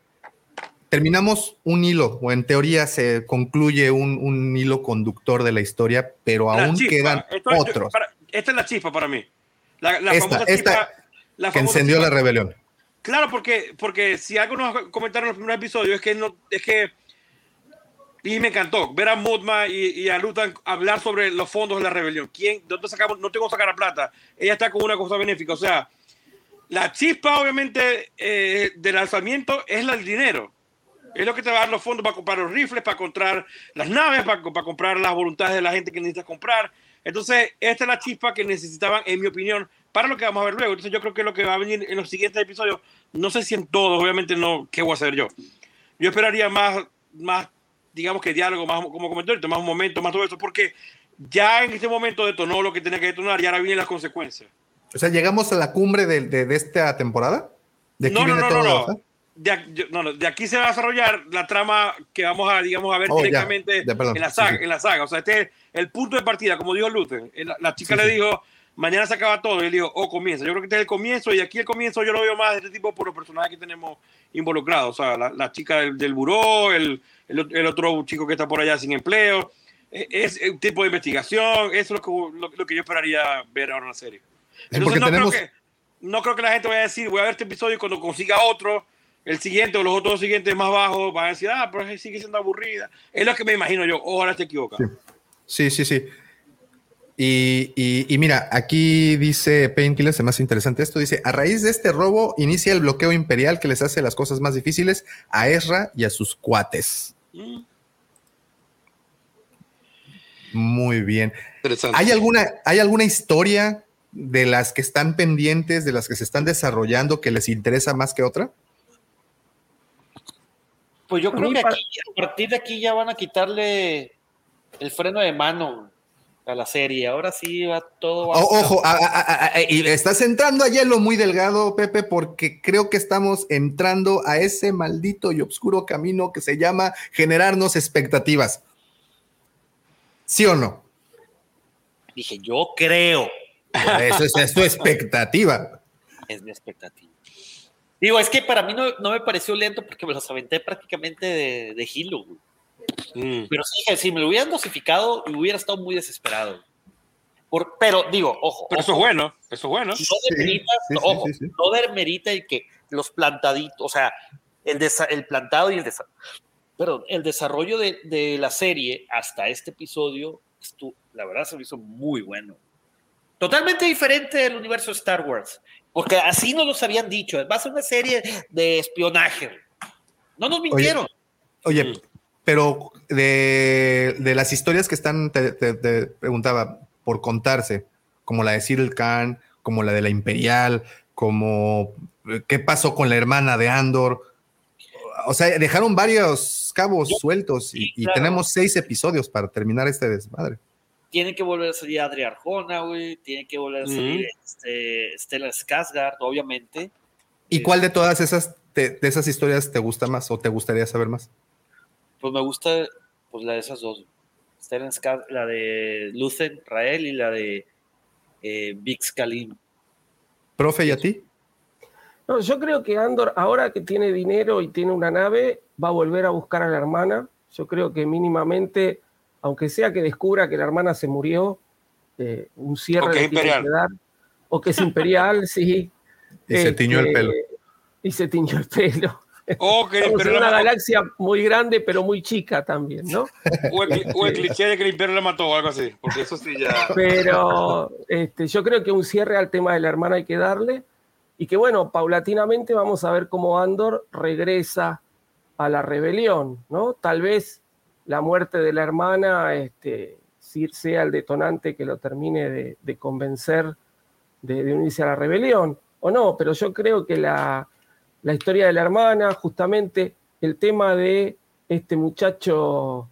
terminamos un hilo, o en teoría se concluye un, un hilo conductor de la historia, pero La aún chispa. quedan Esto yo- otros para- esta es la chispa para mí. La, la Esta, famosa esta chispa. la que famosa encendió chispa. la rebelión. Claro, porque, porque si algo nos comentaron en los primeros episodios es que no, es que y me encantó ver a Mudma y, y a Lutan hablar sobre los fondos de la rebelión. ¿Quién? ¿De dónde sacamos? No tengo que sacar la plata. Ella está con una cosa benéfica. O sea, la chispa, obviamente, eh, del alzamiento es el dinero. Es lo que te va a dar los fondos para comprar los rifles, para comprar las naves, para, para comprar las voluntades de la gente que necesitas comprar. Entonces, esta es la chispa que necesitaban, en mi opinión, para lo que vamos a ver luego. Entonces, yo creo que lo que va a venir en los siguientes episodios, no sé si en todos, obviamente no, ¿qué voy a hacer yo? Yo esperaría más, más digamos que diálogo, más como comentó más un momento, más todo eso, porque ya en este momento detonó lo que tenía que detonar y ahora vienen las consecuencias. O sea, llegamos a la cumbre de, de- de esta temporada. De aquí No, no, viene no, todo. no, no. ¿verdad? De, no, no, de aquí se va a desarrollar la trama que vamos a, digamos, a ver Oh, ya, directamente ya, perdón, en, la sí, saga, sí. en la saga. O sea, este es el punto de partida, como dijo Luther. La, la chica Sí, le sí. dijo, mañana se acaba todo. Y él dijo, oh, comienza. Yo creo que este es el comienzo y aquí el comienzo yo lo veo más de este tipo por los personajes que tenemos involucrados. O sea, la, la chica del, del buró, el, el, el otro chico que está por allá sin empleo. Eh, Es un tipo de investigación. Eso es lo que, lo, lo que yo esperaría ver ahora en la serie. Entonces, no tenemos- creo que no creo que la gente vaya a decir, voy a ver este episodio y cuando consiga otro, el siguiente o los otros siguientes más bajos, van a decir, ah, pero sigue siendo aburrida. Es lo que me imagino yo. Ojalá te equivocas. Sí, sí, sí. Y, y, mira, aquí dice Painkiller, es más interesante esto, dice, a raíz de este robo inicia el bloqueo imperial que les hace las cosas más difíciles a Ezra y a sus cuates. Muy bien. ¿Hay alguna, ¿Hay alguna historia de las que están pendientes, de las que se están desarrollando, que les interesa más que otra? Pues yo creo que aquí, a partir de aquí ya van a quitarle el freno de mano a la serie. Ahora sí va todo. ojo, y estás entrando a hielo muy delgado, Pepe, porque creo que estamos entrando a ese maldito y oscuro camino que se llama generarnos expectativas. ¿Sí o no? Dije, yo creo. Eso es, tu expectativa. Es mi expectativa. Digo, es que para mí no, me pareció lento porque me los aventé prácticamente de, de hilo, Mm. Pero sí, si me lo hubieran dosificado, hubiera estado muy desesperado. Por, pero digo, ojo. Pero eso es bueno, eso es bueno. No demerita, ojo, no demerita el que los plantaditos, o sea, el, el plantado y el desarrollo. Perdón, el desarrollo de, de, la serie hasta este episodio, estuvo, la verdad se me hizo muy bueno. Totalmente diferente del universo de Star Wars, porque así nos los habían dicho. Va a ser una serie de espionaje. No nos mintieron. Oye, mm. Pero de, las historias que están, te, preguntaba, por contarse, como la de Cyril Khan, como la de la Imperial, como qué pasó con la hermana de Andor. O sea, dejaron varios cabos sueltos y, tenemos seis episodios para terminar este desmadre. Tiene que volver a salir Adri Arjona, güey. Tiene que volver a salir este, Stella Skarsgård, obviamente. ¿Y cuál de todas esas, de esas historias te gusta más o te gustaría saber más? Pues me gusta pues la de esas dos. la de Lucen Rael y la de eh, Vix Kalim. Profe, ¿y a ti? No, yo creo que Andor, ahora que tiene dinero y tiene una nave, va a volver a buscar a la hermana. Yo creo que mínimamente, aunque sea que descubra que la hermana se murió, eh, un cierre o que tiene que dar, o que es imperial, sí. Y se tiñó el pelo. Este, y se tiñó el pelo. Oh, que una galaxia muy grande, pero muy chica también, ¿no? O el, cliché de que el imperio la mató o algo así, porque eso sí ya. Pero este, yo creo que un cierre al tema de la hermana hay que darle, y que bueno, paulatinamente vamos a ver cómo Andor regresa a la rebelión, ¿no? Tal vez la muerte de la hermana este, sea el detonante que lo termine de, convencer de, de unirse a la rebelión, o no, pero yo creo que la la historia de la hermana, justamente el tema de este muchacho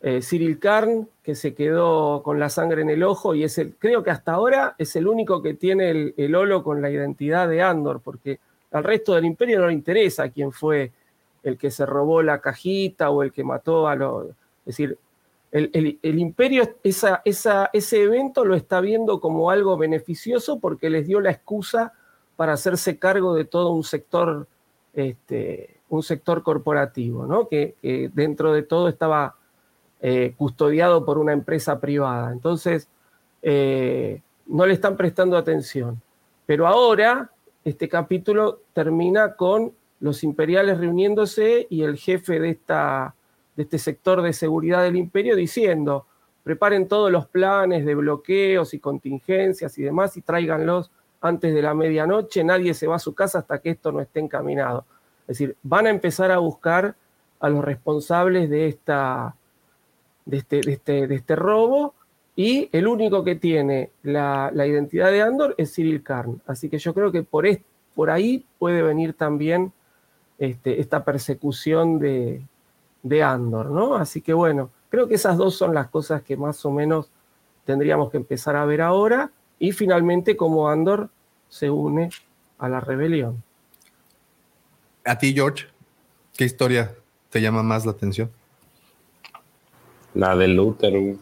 eh, Cyril Karn, que se quedó con la sangre en el ojo y es el, creo que hasta ahora es el único que tiene el, el holo con la identidad de Andor, porque al resto del imperio no le interesa quién fue el que se robó la cajita o el que mató a los... Es decir, el, imperio esa, esa, ese evento lo está viendo como algo beneficioso porque les dio la excusa para hacerse cargo de todo un sector, este, un sector corporativo, ¿no? que, dentro de todo estaba eh, custodiado por una empresa privada. Entonces, eh, no le están prestando atención. Pero ahora, este capítulo termina con los imperiales reuniéndose y el jefe de, esta, de este sector de seguridad del imperio diciendo, preparen todos los planes de bloqueos y contingencias y demás y tráiganlos antes de la medianoche, nadie se va a su casa hasta que esto no esté encaminado. Es decir, van a empezar a buscar a los responsables de, esta, de, este, de, este, de este robo y el único que tiene la, identidad de Andor es Cyril Karn. Así que yo creo que por, por ahí puede venir también este, esta persecución de, de Andor, ¿no? Así que bueno, creo que esas dos son las cosas que más o menos tendríamos que empezar a ver ahora y finalmente como Andor se une a la rebelión. A ti, George, ¿qué historia te llama más la atención? La de Luther,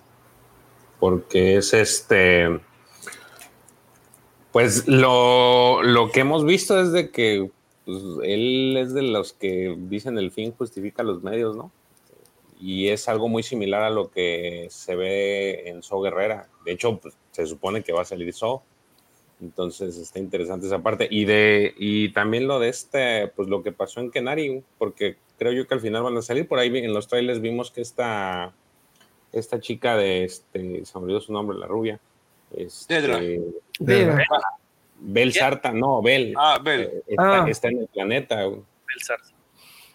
porque es este, pues lo, que hemos visto es de que pues, él es de los que dicen el fin justifica los medios, ¿no? Y es algo muy similar a lo que se ve en So Guerrera. De hecho, pues, se supone que va a salir So Entonces está interesante esa parte. Y de, y también lo de este, pues lo que pasó en Kenari, porque creo yo que al final van a salir. Por ahí en los trailers vimos que esta, esta chica de este, se me olvidó su nombre, la rubia. Este, Dedra. Bel Sarta, no, Bel. Ah, Bel. Eh, está, Ah. está en el planeta. Bel Sarta.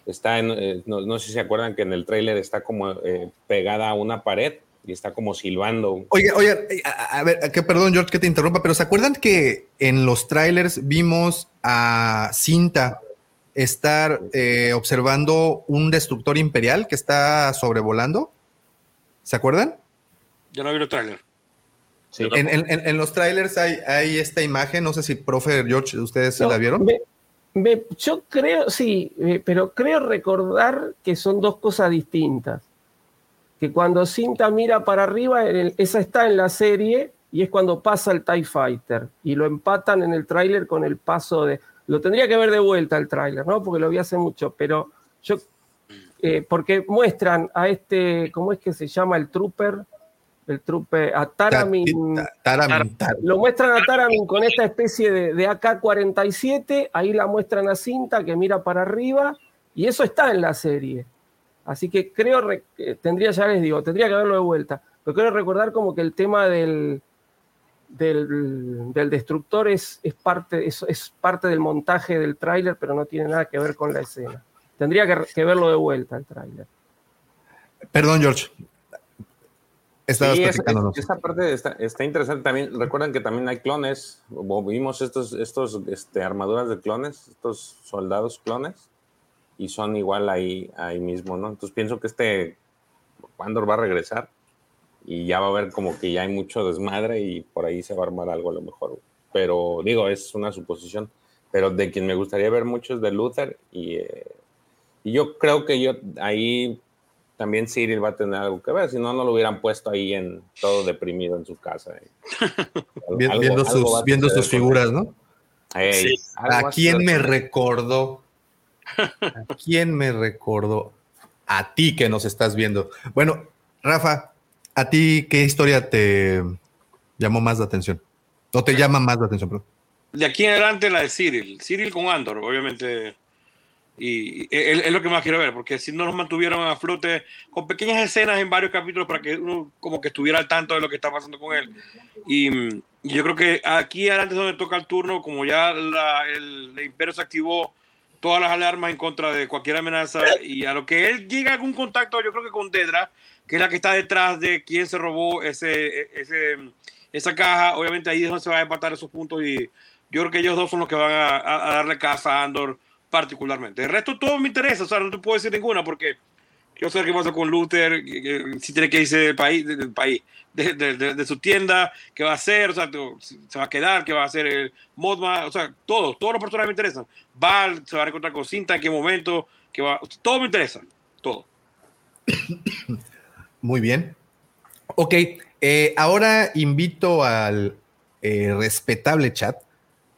Está en, eh, no, no sé si se acuerdan que en el tráiler está como eh, pegada a una pared y está como silbando. Oye, oye, a, a ver, que perdón, George, que te interrumpa, pero ¿se acuerdan que en los trailers vimos a Cinta estar eh, observando un destructor imperial que está sobrevolando? ¿Se acuerdan? Yo no vi el trailer. Sí. En, en- en- en los trailers hay, hay esta imagen, no sé si, profe George, ustedes se No, la vieron. me- me- yo creo, sí, eh, pero creo recordar que son dos cosas distintas. Que cuando Cinta mira para arriba, el- esa está en la serie y es cuando pasa el TIE Fighter. Y lo empatan en el tráiler con el paso de... Lo tendría que ver de vuelta el tráiler, ¿no? Porque lo vi hace mucho, pero yo... eh, porque muestran a este, ¿cómo es que se llama el trooper? El trooper, a Taramin. Ta- Taramin, Tar- Lo muestran a Taramin con esta especie de, de AK-47, ahí la muestran a Cinta que mira para arriba, y eso está en la serie. Así que creo, tendría, ya les digo, tendría que verlo de vuelta, pero quiero recordar como que el tema del, del, del destructor es, es, parte, es, es parte del montaje del tráiler, pero no tiene nada que ver con la escena. Tendría que, que verlo de vuelta el tráiler. Perdón, George. Estabas Sí, esa parte está, está interesante también. Recuerdan que también hay clones. Vimos estos, estos este, armaduras de clones, estos soldados clones, y son igual ahí, ahí mismo, ¿no? Entonces pienso que este Andor va a regresar y ya va a haber como que ya hay mucho desmadre y por ahí se va a armar algo a lo mejor. Pero digo, es una suposición. Pero de quien me gustaría ver mucho es de Luther y, eh, y yo creo que yo ahí también Cyril va a tener algo que ver, si no, no lo hubieran puesto ahí en todo deprimido en su casa. eh. Algo- viendo algo sus, viendo sus figuras. ¿no? Sí. ¿A quién me recordó? ¿A quién me recordó? A ti que nos estás viendo. Bueno, Rafa, ¿a ti qué historia te llamó más la atención? ¿O te llama más la atención? perdón? De aquí en adelante la de Cyril. Cyril con Andor, obviamente. Y es, es lo que más quiero ver, porque si no nos mantuvieron a flote con pequeñas escenas en varios capítulos para que uno como que estuviera al tanto de lo que está pasando con él. Y, y yo creo que aquí adelante es donde toca el turno, como ya la- el, el imperio se activó todas las alarmas en contra de cualquier amenaza y a lo que él llega a algún contacto, yo creo que con Dedra, que es la que está detrás de quién se robó ese, ese, esa caja, obviamente ahí es donde se van a empatar esos puntos y yo creo que ellos dos son los que van a, a- darle casa a Andor particularmente. El resto todo me interesa, o sea, no te puedo decir ninguna porque quiero saber qué pasa con Luther, que- que- si tiene que irse del país, de- del país, de, su tienda, qué va a hacer, o sea, se va a quedar, qué va a hacer el Modma, o sea, todos, todos los personajes me interesan. Val, se va a encontrar con Cinta, en qué momento, qué va, todo me interesa, todo. Muy bien. Ok, eh, ahora invito al eh, respetable chat.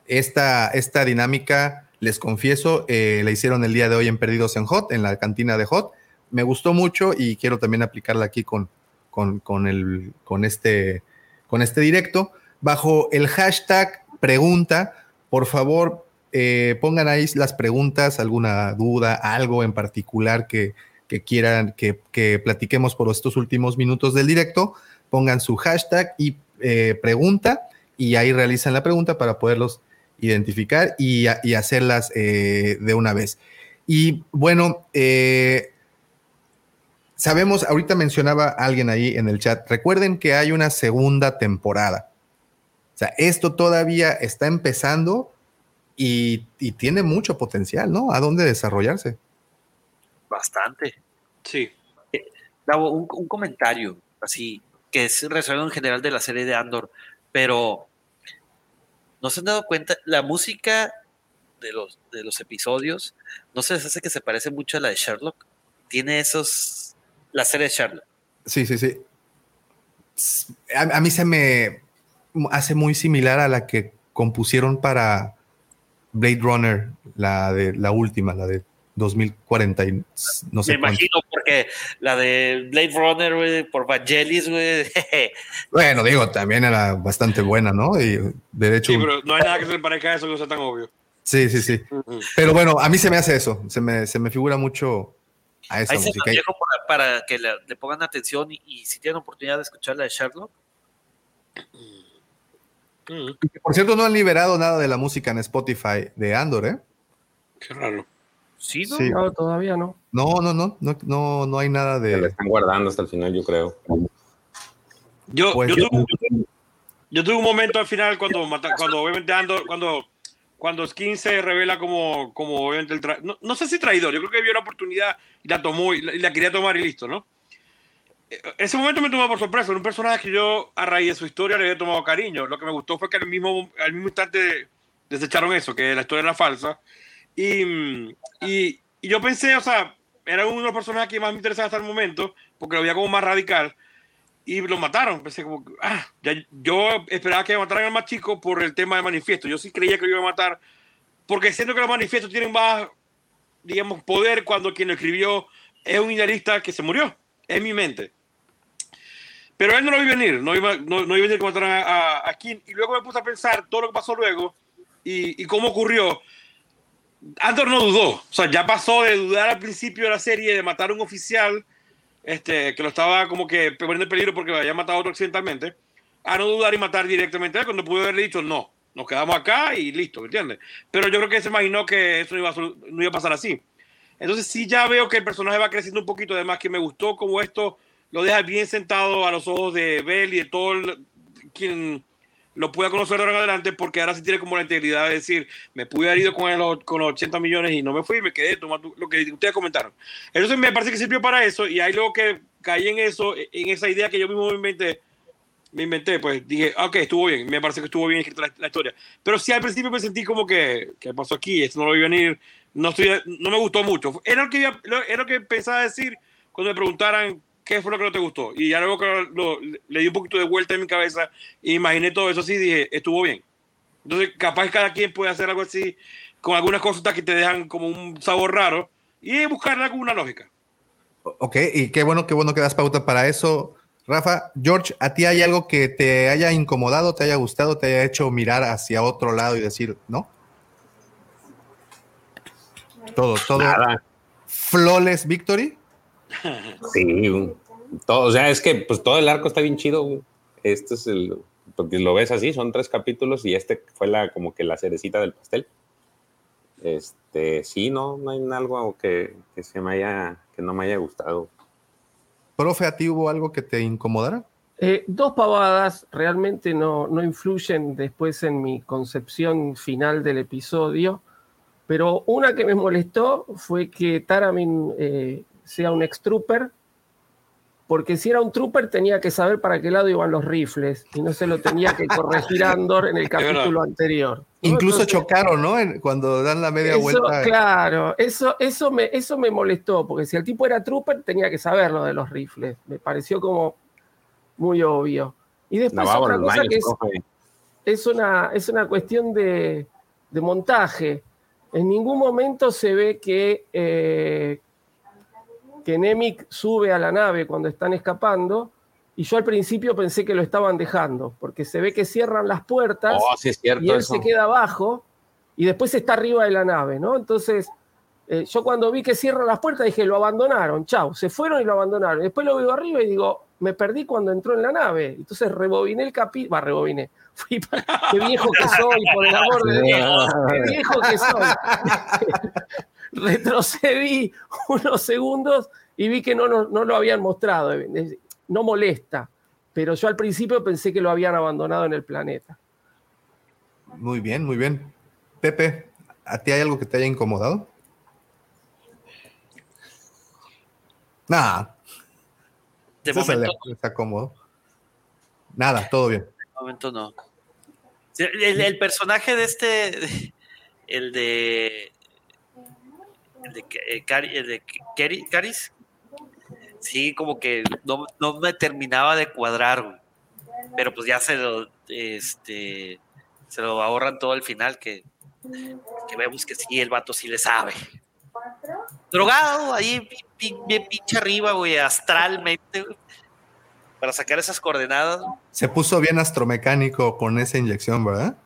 Esta, esta dinámica, les confieso, eh, la hicieron el día de hoy en Perdidos en Hot, en la cantina de Hot. Me gustó mucho y quiero también aplicarla aquí con, con, con el, con, este, con este directo. Bajo el hashtag pregunta, por favor, eh, pongan ahí las preguntas, alguna duda, algo en particular que, que quieran que, que platiquemos por estos últimos minutos del directo, pongan su hashtag y eh, pregunta y ahí realizan la pregunta para poderlos identificar y, hacerlas eh, de una vez. Y bueno, eh, sabemos, ahorita mencionaba alguien ahí en el chat, recuerden que hay una segunda temporada. O sea, esto todavía está empezando y, y tiene mucho potencial, ¿no? ¿A dónde desarrollarse? Bastante. Sí. Un, un comentario así, que es resuelve en general de la serie de Andor, pero ¿no se han dado cuenta? La música de los, de los episodios, ¿no se les hace que se parece mucho a la de Sherlock? Tiene esos, la serie de Sherlock. Sí, sí, sí. A, a mí se me hace muy similar a la que compusieron para Blade Runner, la de la última, la de 2040 y no sé Me imagino, porque la de Blade Runner, güey, por Vangelis, güey. Bueno, digo, también era bastante buena, ¿no? Y de hecho. Sí, pero no hay nada que se parezca a eso que no sea tan obvio. Sí, sí, sí. Pero bueno, a mí se me hace eso. Se me, se me figura mucho a esa Ahí se música. los dejo para, para que le, le pongan atención y, y si tienen oportunidad de escuchar la de Sherlock. Por cierto, no han liberado nada de la música en Spotify de Andor, ¿eh? Qué raro. Sí, ¿no? Sí. No, todavía no. No, no, no, no, no, no hay nada Se la de. están guardando hasta el final, yo creo. Yo, Pues yo, yo- tuve, yo tuve un momento al final cuando, cuando obviamente ando, cuando, cuando Skin se revela como, como obviamente el tra- no, no sé si traidor, yo creo que vio la oportunidad y la tomó y la, y la quería tomar y listo, ¿no? Eh, Ese momento me tomó por sorpresa, era un personaje que yo a raíz de su historia le había tomado cariño. Lo que me gustó fue que al mismo, al mismo instante desecharon eso, que la historia era falsa. Y, y, y yo pensé, o sea, era uno de los personajes que más me interesaba hasta el momento, porque lo veía como más radical y lo mataron. Pensé como, ah, ya, yo esperaba que mataran al más chico por el tema de manifiesto. Yo sí creía que lo iba a matar, porque siento que los manifiestos tienen más, digamos, poder cuando quien lo escribió es un idealista que se murió, en mi mente. Pero él no lo vi venir, no iba, no, no iba a venir que mataran a, a, a Kim. Y luego me puse a pensar todo lo que pasó luego y, y cómo ocurrió. Andor no dudó, o sea, ya pasó de dudar al principio de la serie de matar a un oficial este, que lo estaba como que poniendo en peligro porque lo había matado otro accidentalmente, a no dudar y matar directamente a él cuando pudo haberle dicho no, nos quedamos acá y listo, ¿me entiendes? Pero yo creo que se imaginó que eso no iba, a, no iba a pasar así. Entonces sí ya veo que el personaje va creciendo un poquito, además que me gustó como esto lo deja bien sentado a los ojos de Bell y de todo el- quien lo pueda conocer ahora en adelante, porque ahora sí tiene como la integridad de decir, me pude haber ido con, el- con los 80 millones y no me fui, me quedé lo que ustedes comentaron. Entonces me parece que sirvió para eso y ahí luego que caí en eso, en esa idea que yo mismo me inventé, me inventé, pues dije, ok, estuvo bien, me parece que estuvo bien escrita la, la historia. Pero sí al principio me sentí como que, ¿qué pasó aquí? Esto no lo vi venir, no, estoy, no me gustó mucho. Era lo, que era lo que pensaba decir cuando me preguntaran qué fue lo que no te gustó. Y ya luego que lo- lo- le di un poquito de vuelta en mi cabeza e imaginé todo eso así, dije, estuvo bien. Entonces, capaz cada quien puede hacer algo así con algunas cosas que te dejan como un sabor raro y buscarle alguna lógica. Ok, y qué bueno, qué bueno que das pauta para eso. Rafa, George, ¿a ti hay algo que te haya incomodado, te haya gustado, te haya hecho mirar hacia otro lado y decir, no? Todo, todo. Nada. Flawless Victory. Sí, todo, o sea, es que pues todo el arco está bien chido. güey. Este es el, porque lo ves así, son tres capítulos y este fue la como que la cerecita del pastel. Este, sí, no, no hay algo que, que se me haya, que no me haya gustado. Profe, ¿a ti hubo algo que te incomodara? Eh, dos pavadas realmente no, no influyen después en mi concepción final del episodio, pero una que me molestó fue que Taramin eh, sea un ex-trooper, porque si era un trooper tenía que saber para qué lado iban los rifles y no se lo tenía que corregir Andor en el capítulo anterior. ¿no? Incluso Entonces, chocaron, ¿no? En- cuando dan la media eso, vuelta. Claro, eso, eso, me, eso me molestó, porque si el tipo era trooper tenía que saber lo de los rifles. Me pareció como muy obvio. Y después otra cosa que es, es una, es una cuestión de, de montaje. En ningún momento se ve que, eh, que Nemec sube a la nave cuando están escapando. Y yo al principio pensé que lo estaban dejando, porque se ve que cierran las puertas Oh, sí es cierto y él eso. se queda abajo y después está arriba de la nave, ¿no? Entonces, eh, yo cuando vi que cierran las puertas dije, lo abandonaron, chau, se fueron y lo abandonaron. Después lo veo arriba y digo, me perdí cuando entró en la nave. Entonces rebobiné el capítulo, va, rebobiné. Fui para- qué viejo que soy, por el amor de Dios, qué viejo que soy. Retrocedí unos segundos y vi que no, no, no lo habían mostrado. No molesta, pero yo al principio pensé que lo habían abandonado en el planeta. Muy bien, muy bien. Pepe, ¿a ti hay algo que te haya incomodado? Nada. De César momento, está cómodo. Nada, todo bien. de momento no. El personaje de este, el de, el de, eh, Cari- el de Cari- Caris, sí, como que no, no me terminaba de cuadrar, güey. pero pues ya se lo, este, se lo ahorran todo al final, que, que vemos que sí, el vato sí le sabe. drogado, ahí bien pinche arriba, güey, astralmente, para sacar esas coordenadas. Se puso bien astromecánico con esa inyección, ¿verdad?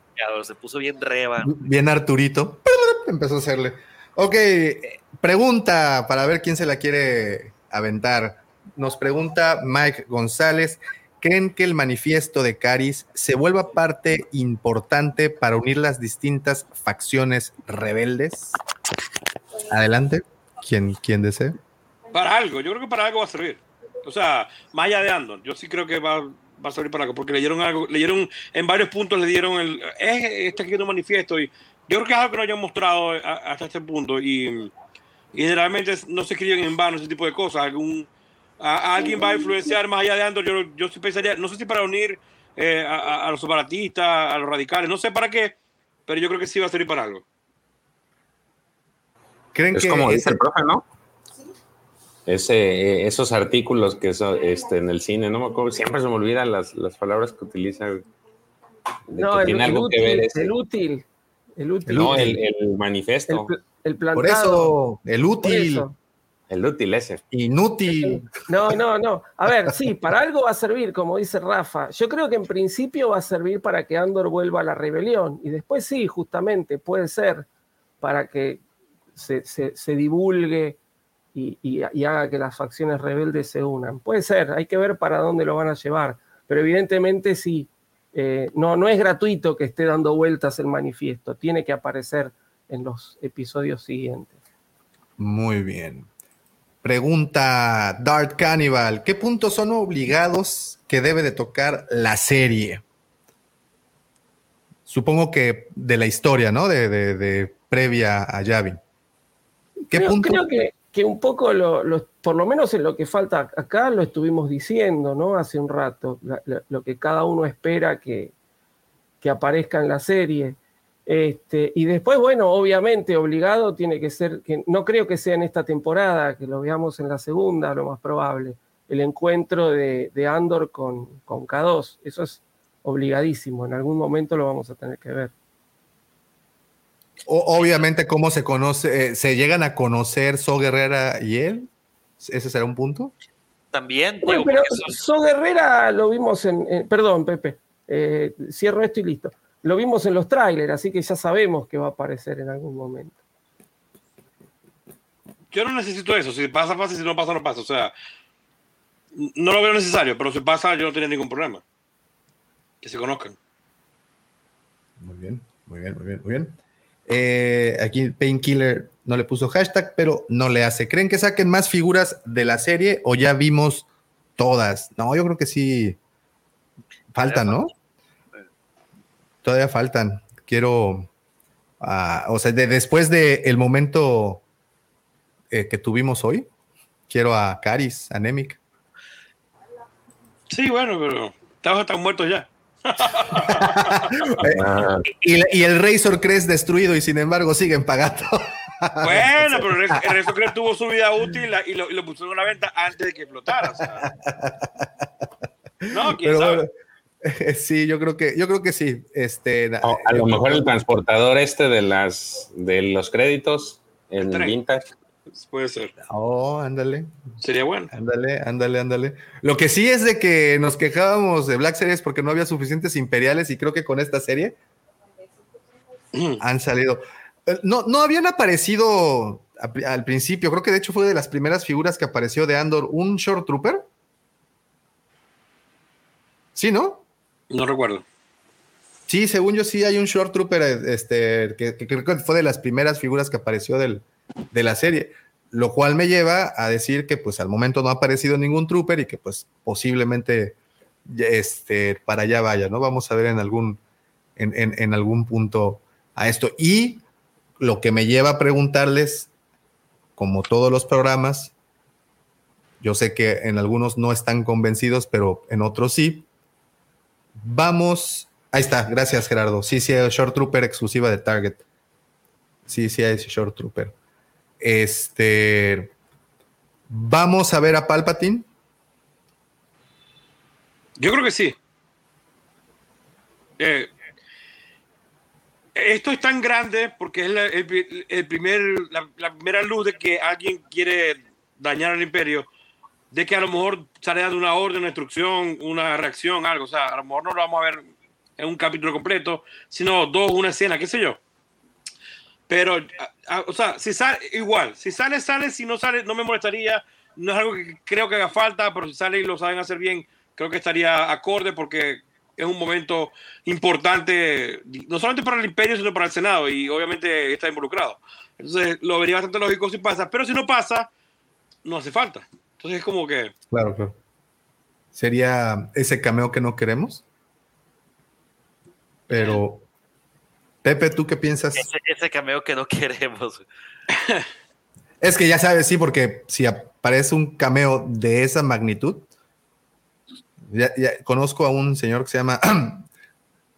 Se puso bien reba. Bien Arturito. Empezó a hacerle. Ok, pregunta para ver quién se la quiere aventar. Nos pregunta Mike González. ¿Creen que el manifiesto de Caris se vuelva parte importante para unir las distintas facciones rebeldes? Adelante, quien, quien desee. Para algo, yo creo que para algo va a servir. O sea, más de Andon, yo sí creo que va, va a servir para algo, porque leyeron algo, leyeron en varios puntos, le dieron el, eh, este aquí un manifiesto, y yo creo que es algo que no hayan mostrado hasta este punto, y, y generalmente no se escriben en vano ese tipo de cosas, algún a, alguien va a influenciar más allá de Andor. Yo, yo sí pensaría, no sé si para unir eh, a, los separatistas, a los radicales, no sé para qué, pero yo creo que sí va a servir para algo. ¿Creen es como dice el profe, ¿no? Ese, esos artículos que son este, en el cine, no me acuerdo, siempre se me olvidan las, las palabras que utiliza. No, el, el, útil, el, útil, el útil. No, el, manifiesto. El, Por eso, el útil. El útil ese. Inútil. No, no, no. A ver, sí, para algo va a servir, como dice Rafa. Yo creo que en principio va a servir para que Andor vuelva a la rebelión. Y después sí, justamente, puede ser para que se, divulgue y, haga que las facciones rebeldes se unan. Puede ser, hay que ver para dónde lo van a llevar. Pero evidentemente sí, eh, no, no es gratuito que esté dando vueltas el manifiesto. Tiene que aparecer en los episodios siguientes. Muy bien. Pregunta Dart Cannibal, ¿qué puntos son obligados que debe de tocar la serie? Supongo que de la historia, ¿no? De, previa a Yavin. ¿Qué creo, creo que, un poco, por lo menos en lo que falta acá, lo estuvimos diciendo, ¿no? Hace un rato, lo que cada uno espera que, que aparezca en la serie. Este, y después, bueno, obviamente obligado tiene que ser, que no creo que sea en esta temporada, que lo veamos en la segunda, lo más probable, el encuentro de, Andor con, con, K2. Eso es obligadísimo, en algún momento lo vamos a tener que ver. Obviamente, ¿cómo se conoce? Eh, ¿Se llegan a conocer So Guerrera y él? ¿Ese será un punto? También. Bueno, pero So Guerrera lo vimos en, perdón, Pepe, eh, cierro esto y listo lo vimos en los trailers, así que ya sabemos que va a aparecer en algún momento. Yo no necesito eso. Si pasa, pasa. Si no pasa, no pasa. O sea, no lo veo necesario, pero si pasa, yo no tenía ningún problema. Que se conozcan. Muy bien, muy bien, muy bien, muy bien. Eh, aquí Painkiller no le puso hashtag, pero no le hace. ¿Creen que saquen más figuras de la serie o ya vimos todas? No, yo creo que sí. Falta, ¿no? todavía faltan. Quiero, ah, o sea, después del el momento eh, que tuvimos hoy, quiero a Caris, a Nemic. Sí, bueno, pero estamos tan muertos ya. Y, el Razor Crest destruido y sin embargo siguen pagando. bueno, pero el Razor Crest tuvo su vida útil y lo, y pusieron a la venta antes de que explotara. No, quién sabe. Sí, yo creo que, yo creo que sí. Este, a lo mejor el transportador este de las de los créditos en vintage. Puede ser. Oh, ándale. Sería bueno. Ándale, ándale, ándale. Lo que sí es de que nos quejábamos de Black Series porque no había suficientes imperiales y creo que con esta serie han salido. Eh, no, no habían aparecido al principio, creo que de hecho fue de las primeras figuras que apareció de Andor, un Short Trooper. Sí, ¿no? No recuerdo. Sí, según yo sí hay un Short Trooper este, que, creo que fue de las primeras figuras que apareció del, de la serie, lo cual me lleva a decir que pues al momento no ha aparecido ningún Trooper y que pues posiblemente este, para allá vaya, ¿no? Vamos a ver en algún, en, en algún punto a esto. Y lo que me lleva a preguntarles, como todos los programas, yo sé que en algunos no están convencidos, pero en otros sí, Vamos. Ahí está, gracias Gerardo. Sí, sí, hay Short Trooper exclusiva de Target. Sí, sí, hay Short Trooper. Este. Vamos a ver a Palpatine. Yo creo que sí. Eh, esto es tan grande porque es la, el, primer, la, primera luz de que alguien quiere dañar al imperio, de que a lo mejor sale dando una orden, una instrucción, una reacción, algo. O sea, a lo mejor no lo vamos a ver en un capítulo completo, sino dos, una escena, qué sé yo. Pero, o sea, si sale, igual, si sale, sale, si no sale, no me molestaría. No es algo que creo que haga falta, pero si sale y lo saben hacer bien, creo que estaría acorde porque es un momento importante, no solamente para el imperio, sino para el Senado, y obviamente está involucrado. Entonces, lo vería bastante lógico si pasa, pero si no pasa, no hace falta. Entonces, es como que, Claro, claro. Sería ese cameo que no queremos. Pero, Pepe, ¿tú qué piensas? Ese, ese cameo que no queremos. Es que ya sabes, sí, porque si aparece un cameo de esa magnitud, ya, ya conozco a un señor que se llama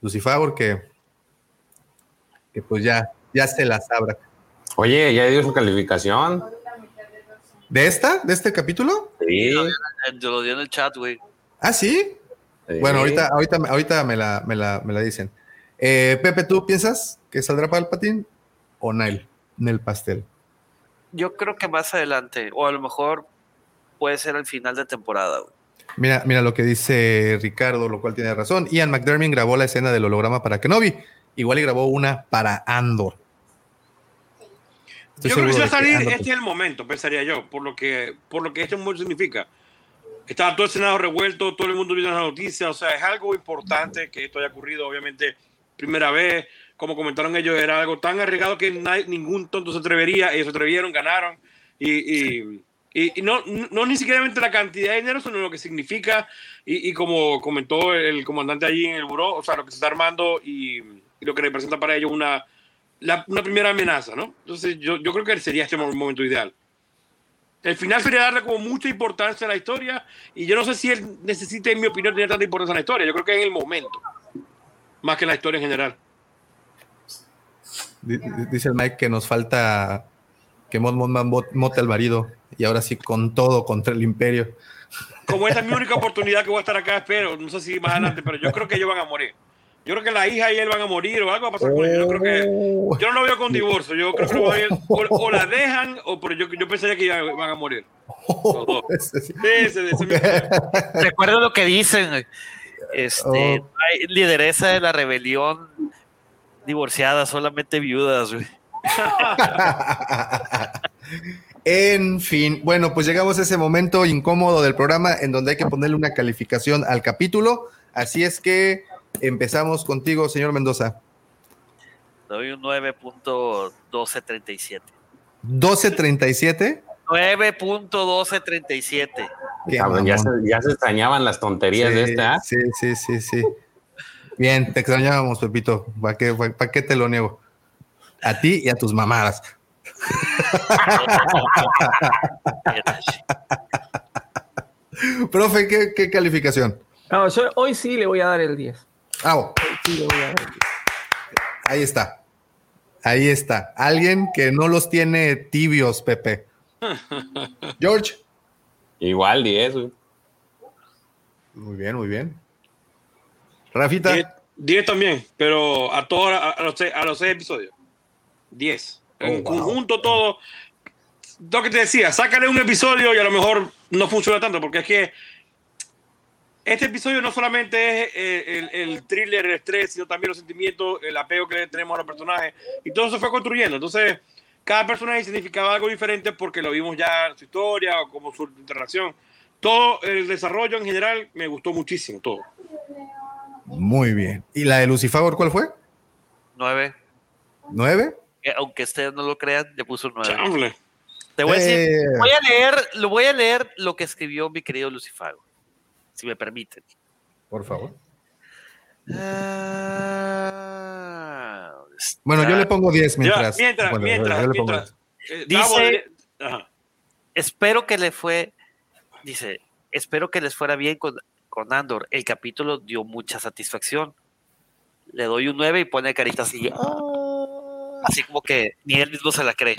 Lucifagor que, que pues ya, ya se la sabrá. Oye, ya dio su calificación. ¿De esta? ¿De este capítulo? Sí. Yo lo di en el chat, güey. Ah, sí. sí. Bueno, ahorita, ahorita, ahorita me, la, me, la, me la dicen. Eh, Pepe, ¿tú piensas que saldrá para el patín o Nile en el pastel? Yo creo que más adelante, o a lo mejor puede ser al final de temporada. güey. Mira, mira lo que dice Ricardo, lo cual tiene razón. Ian McDermott grabó la escena del holograma para Kenobi. Igual y grabó una para Andor. Estoy yo creo que si va a salir, Andor- este es el momento, pensaría yo, por lo que, por lo que este momento significa. Estaba todo el Senado revuelto, todo el mundo viendo las noticias, o sea, es algo importante que esto haya ocurrido, obviamente, primera vez, como comentaron ellos, era algo tan arriesgado que nadie- ningún tonto se atrevería, ellos se atrevieron, ganaron, y, y, y- y no, no ni siquiera la cantidad de dinero, sino lo que significa, y, como comentó el comandante allí en el buró, o sea, lo que se está armando y, lo que representa para ellos una, la- una primera amenaza, ¿no? Entonces yo, yo creo que sería este mo- momento ideal. El final sería darle como mucha importancia a la historia y yo no sé si él necesita, en mi opinión, tener tanta importancia a la historia. Yo creo que es en el momento, más que la historia en general. Di- di- Dice el Mike que nos falta que Mon Mon Man bot- mote al marido y ahora sí con todo contra el imperio. Como esta es mi única oportunidad que voy a estar acá, espero, no sé si más adelante, pero yo creo que ellos van a morir. Yo creo que la hija y él van a morir o algo va a pasar con ellos. Yo creo que Oh. yo no lo veo con divorcio. Yo creo que a ir- o, o la dejan o pero yo, yo pensaría que ya van a morir. Sí. Sí, opinión. Recuerda lo que dicen. Este, Oh. hay lideresa de la rebelión divorciada, solamente viudas, güey. En fin, bueno, pues llegamos a ese momento incómodo del programa en donde hay que ponerle una calificación al capítulo. Así es que empezamos contigo, señor Mendoza. Doy un 9.1237. 12.37. 9.1237. Qué Cabrón, ya, se, ya se extrañaban las tonterías de Sí, este, ¿ah? Sí, sí, sí, sí. Bien, te extrañábamos, Pepito. ¿Para qué, pa- pa' qué te lo niego? A ti y a tus mamadas. Profe, ¿qué, qué calificación? No, yo hoy sí le voy a dar el 10. Ah, oh, Hoy sí le voy a dar el 10. ahí está. Ahí está. Alguien que no los tiene tibios, Pepe. George. Igual 10, güey. Muy bien, muy bien. Rafita. 10 10 también, pero a, todos a, a los, seis- a los seis episodios. 10. En Oh, wow. conjunto todo. Lo que te decía, sácale un episodio y a lo mejor no funciona tanto, porque es que este episodio no solamente es eh, el, el thriller, el estrés, sino también los sentimientos, el apego que tenemos a los personajes, y todo se fue construyendo. Entonces, cada personaje significaba algo diferente porque lo vimos ya en su historia o como su interacción. Todo el desarrollo en general me gustó muchísimo, todo. Muy bien. ¿Y la de Lucifagor cuál fue? 9. ¿Nueve? Eh, Aunque ustedes no lo crean, le puso un 9. Chanfle. Te voy a decir, Eh, voy a leer, lo voy a leer lo que escribió mi querido Lucifago, si me permiten. por favor. Ah, Bueno, yo le pongo 10 mientras. Mientras, bueno, mientras, yo le pongo mientras. 10. eh, Dice- ajá. espero que le fue, dice, espero que les fuera bien con, con Andor. El capítulo dio mucha satisfacción. Le doy un 9 y pone carita así. "Ah", Así como que ni él mismo se la cree.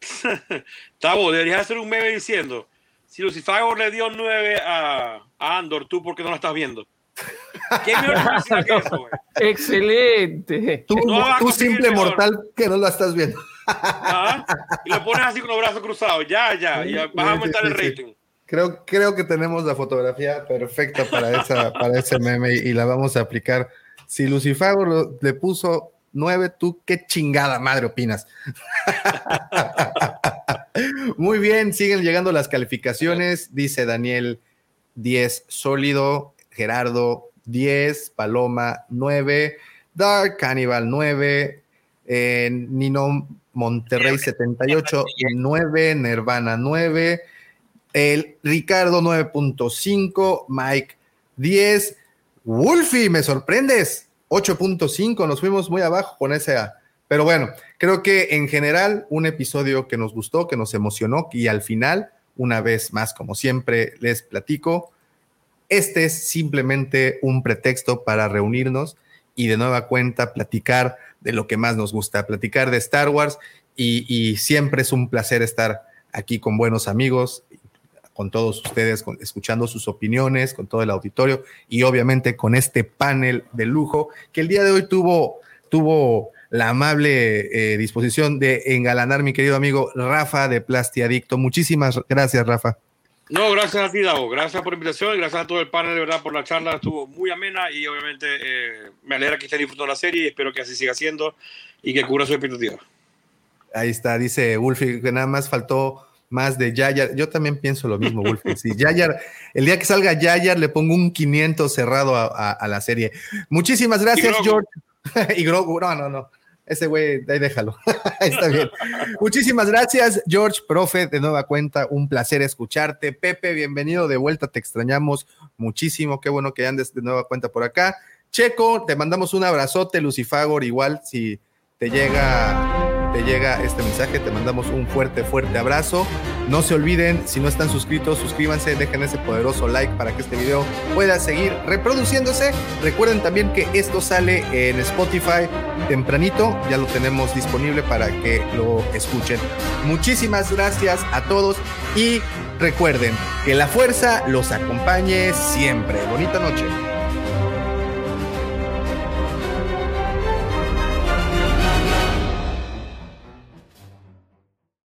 Tavo, deberías hacer un meme diciendo: si Lucifago le dio 9 a, a Andor, ¿tú por qué no lo estás viendo? ¿Qué mejor que eso, güey? Excelente. Tú, No tú simple mejor. mortal que no lo estás viendo. Ajá. Y lo pones así con los brazos cruzados. Ya, ya. Y vas a aumentar el rating. Creo, creo que tenemos la fotografía perfecta para, esa, para ese meme y, y la vamos a aplicar. Si Lucifago lo- le puso 9, tú qué chingada madre opinas. Muy bien, siguen llegando las calificaciones. Dice Daniel 10 sólido, Gerardo 10, Paloma 9, Dark Cannibal 9, eh, Nino Monterrey 78, 9, Nirvana 9, el Ricardo 9.5, Mike 10, Wolfie, me sorprendes, 8.5, nos fuimos muy abajo con esa. Pero bueno, creo que en general un episodio que nos gustó, que nos emocionó y al final, una vez más, como siempre les platico, este es simplemente un pretexto para reunirnos y de nueva cuenta platicar de lo que más nos gusta, platicar de Star Wars y, siempre es un placer estar aquí con buenos amigos, con todos ustedes, con- escuchando sus opiniones, con todo el auditorio y obviamente con este panel de lujo que el día de hoy tuvo, tuvo la amable eh, disposición de engalanar mi querido amigo Rafa de Plastiadicto. Muchísimas gracias, Rafa. No, gracias a ti, Dago. Gracias por la invitación y gracias a todo el panel, de verdad, por la charla. Estuvo muy amena y obviamente eh, me alegra que estén disfrutando la serie y espero que así siga siendo y que cubra su expectativa. Ahí está, dice Wolfie, que nada más faltó más de Yayar. Yo también pienso lo mismo, Wolfie. Si Yayar, el día que salga Yayar, le pongo un 500 cerrado a, a- a la serie. Muchísimas gracias, Y George. y Grogu, no, no, no. Ese güey, ahí déjalo. Está bien. Muchísimas gracias, George, profe, de nueva cuenta. Un placer escucharte. Pepe, bienvenido de vuelta. Te extrañamos muchísimo. Qué bueno que andes de nueva cuenta por acá. Checo, te mandamos un abrazote, Lucifagor. Igual, si te llega, te llega este mensaje, te mandamos un fuerte, fuerte abrazo. No se olviden, si no están suscritos, suscríbanse, dejen ese poderoso like para que este video pueda seguir reproduciéndose. Recuerden también que esto sale en Spotify tempranito, ya lo tenemos disponible para que lo escuchen. Muchísimas gracias a todos y recuerden que la fuerza los acompañe siempre. Bonita noche.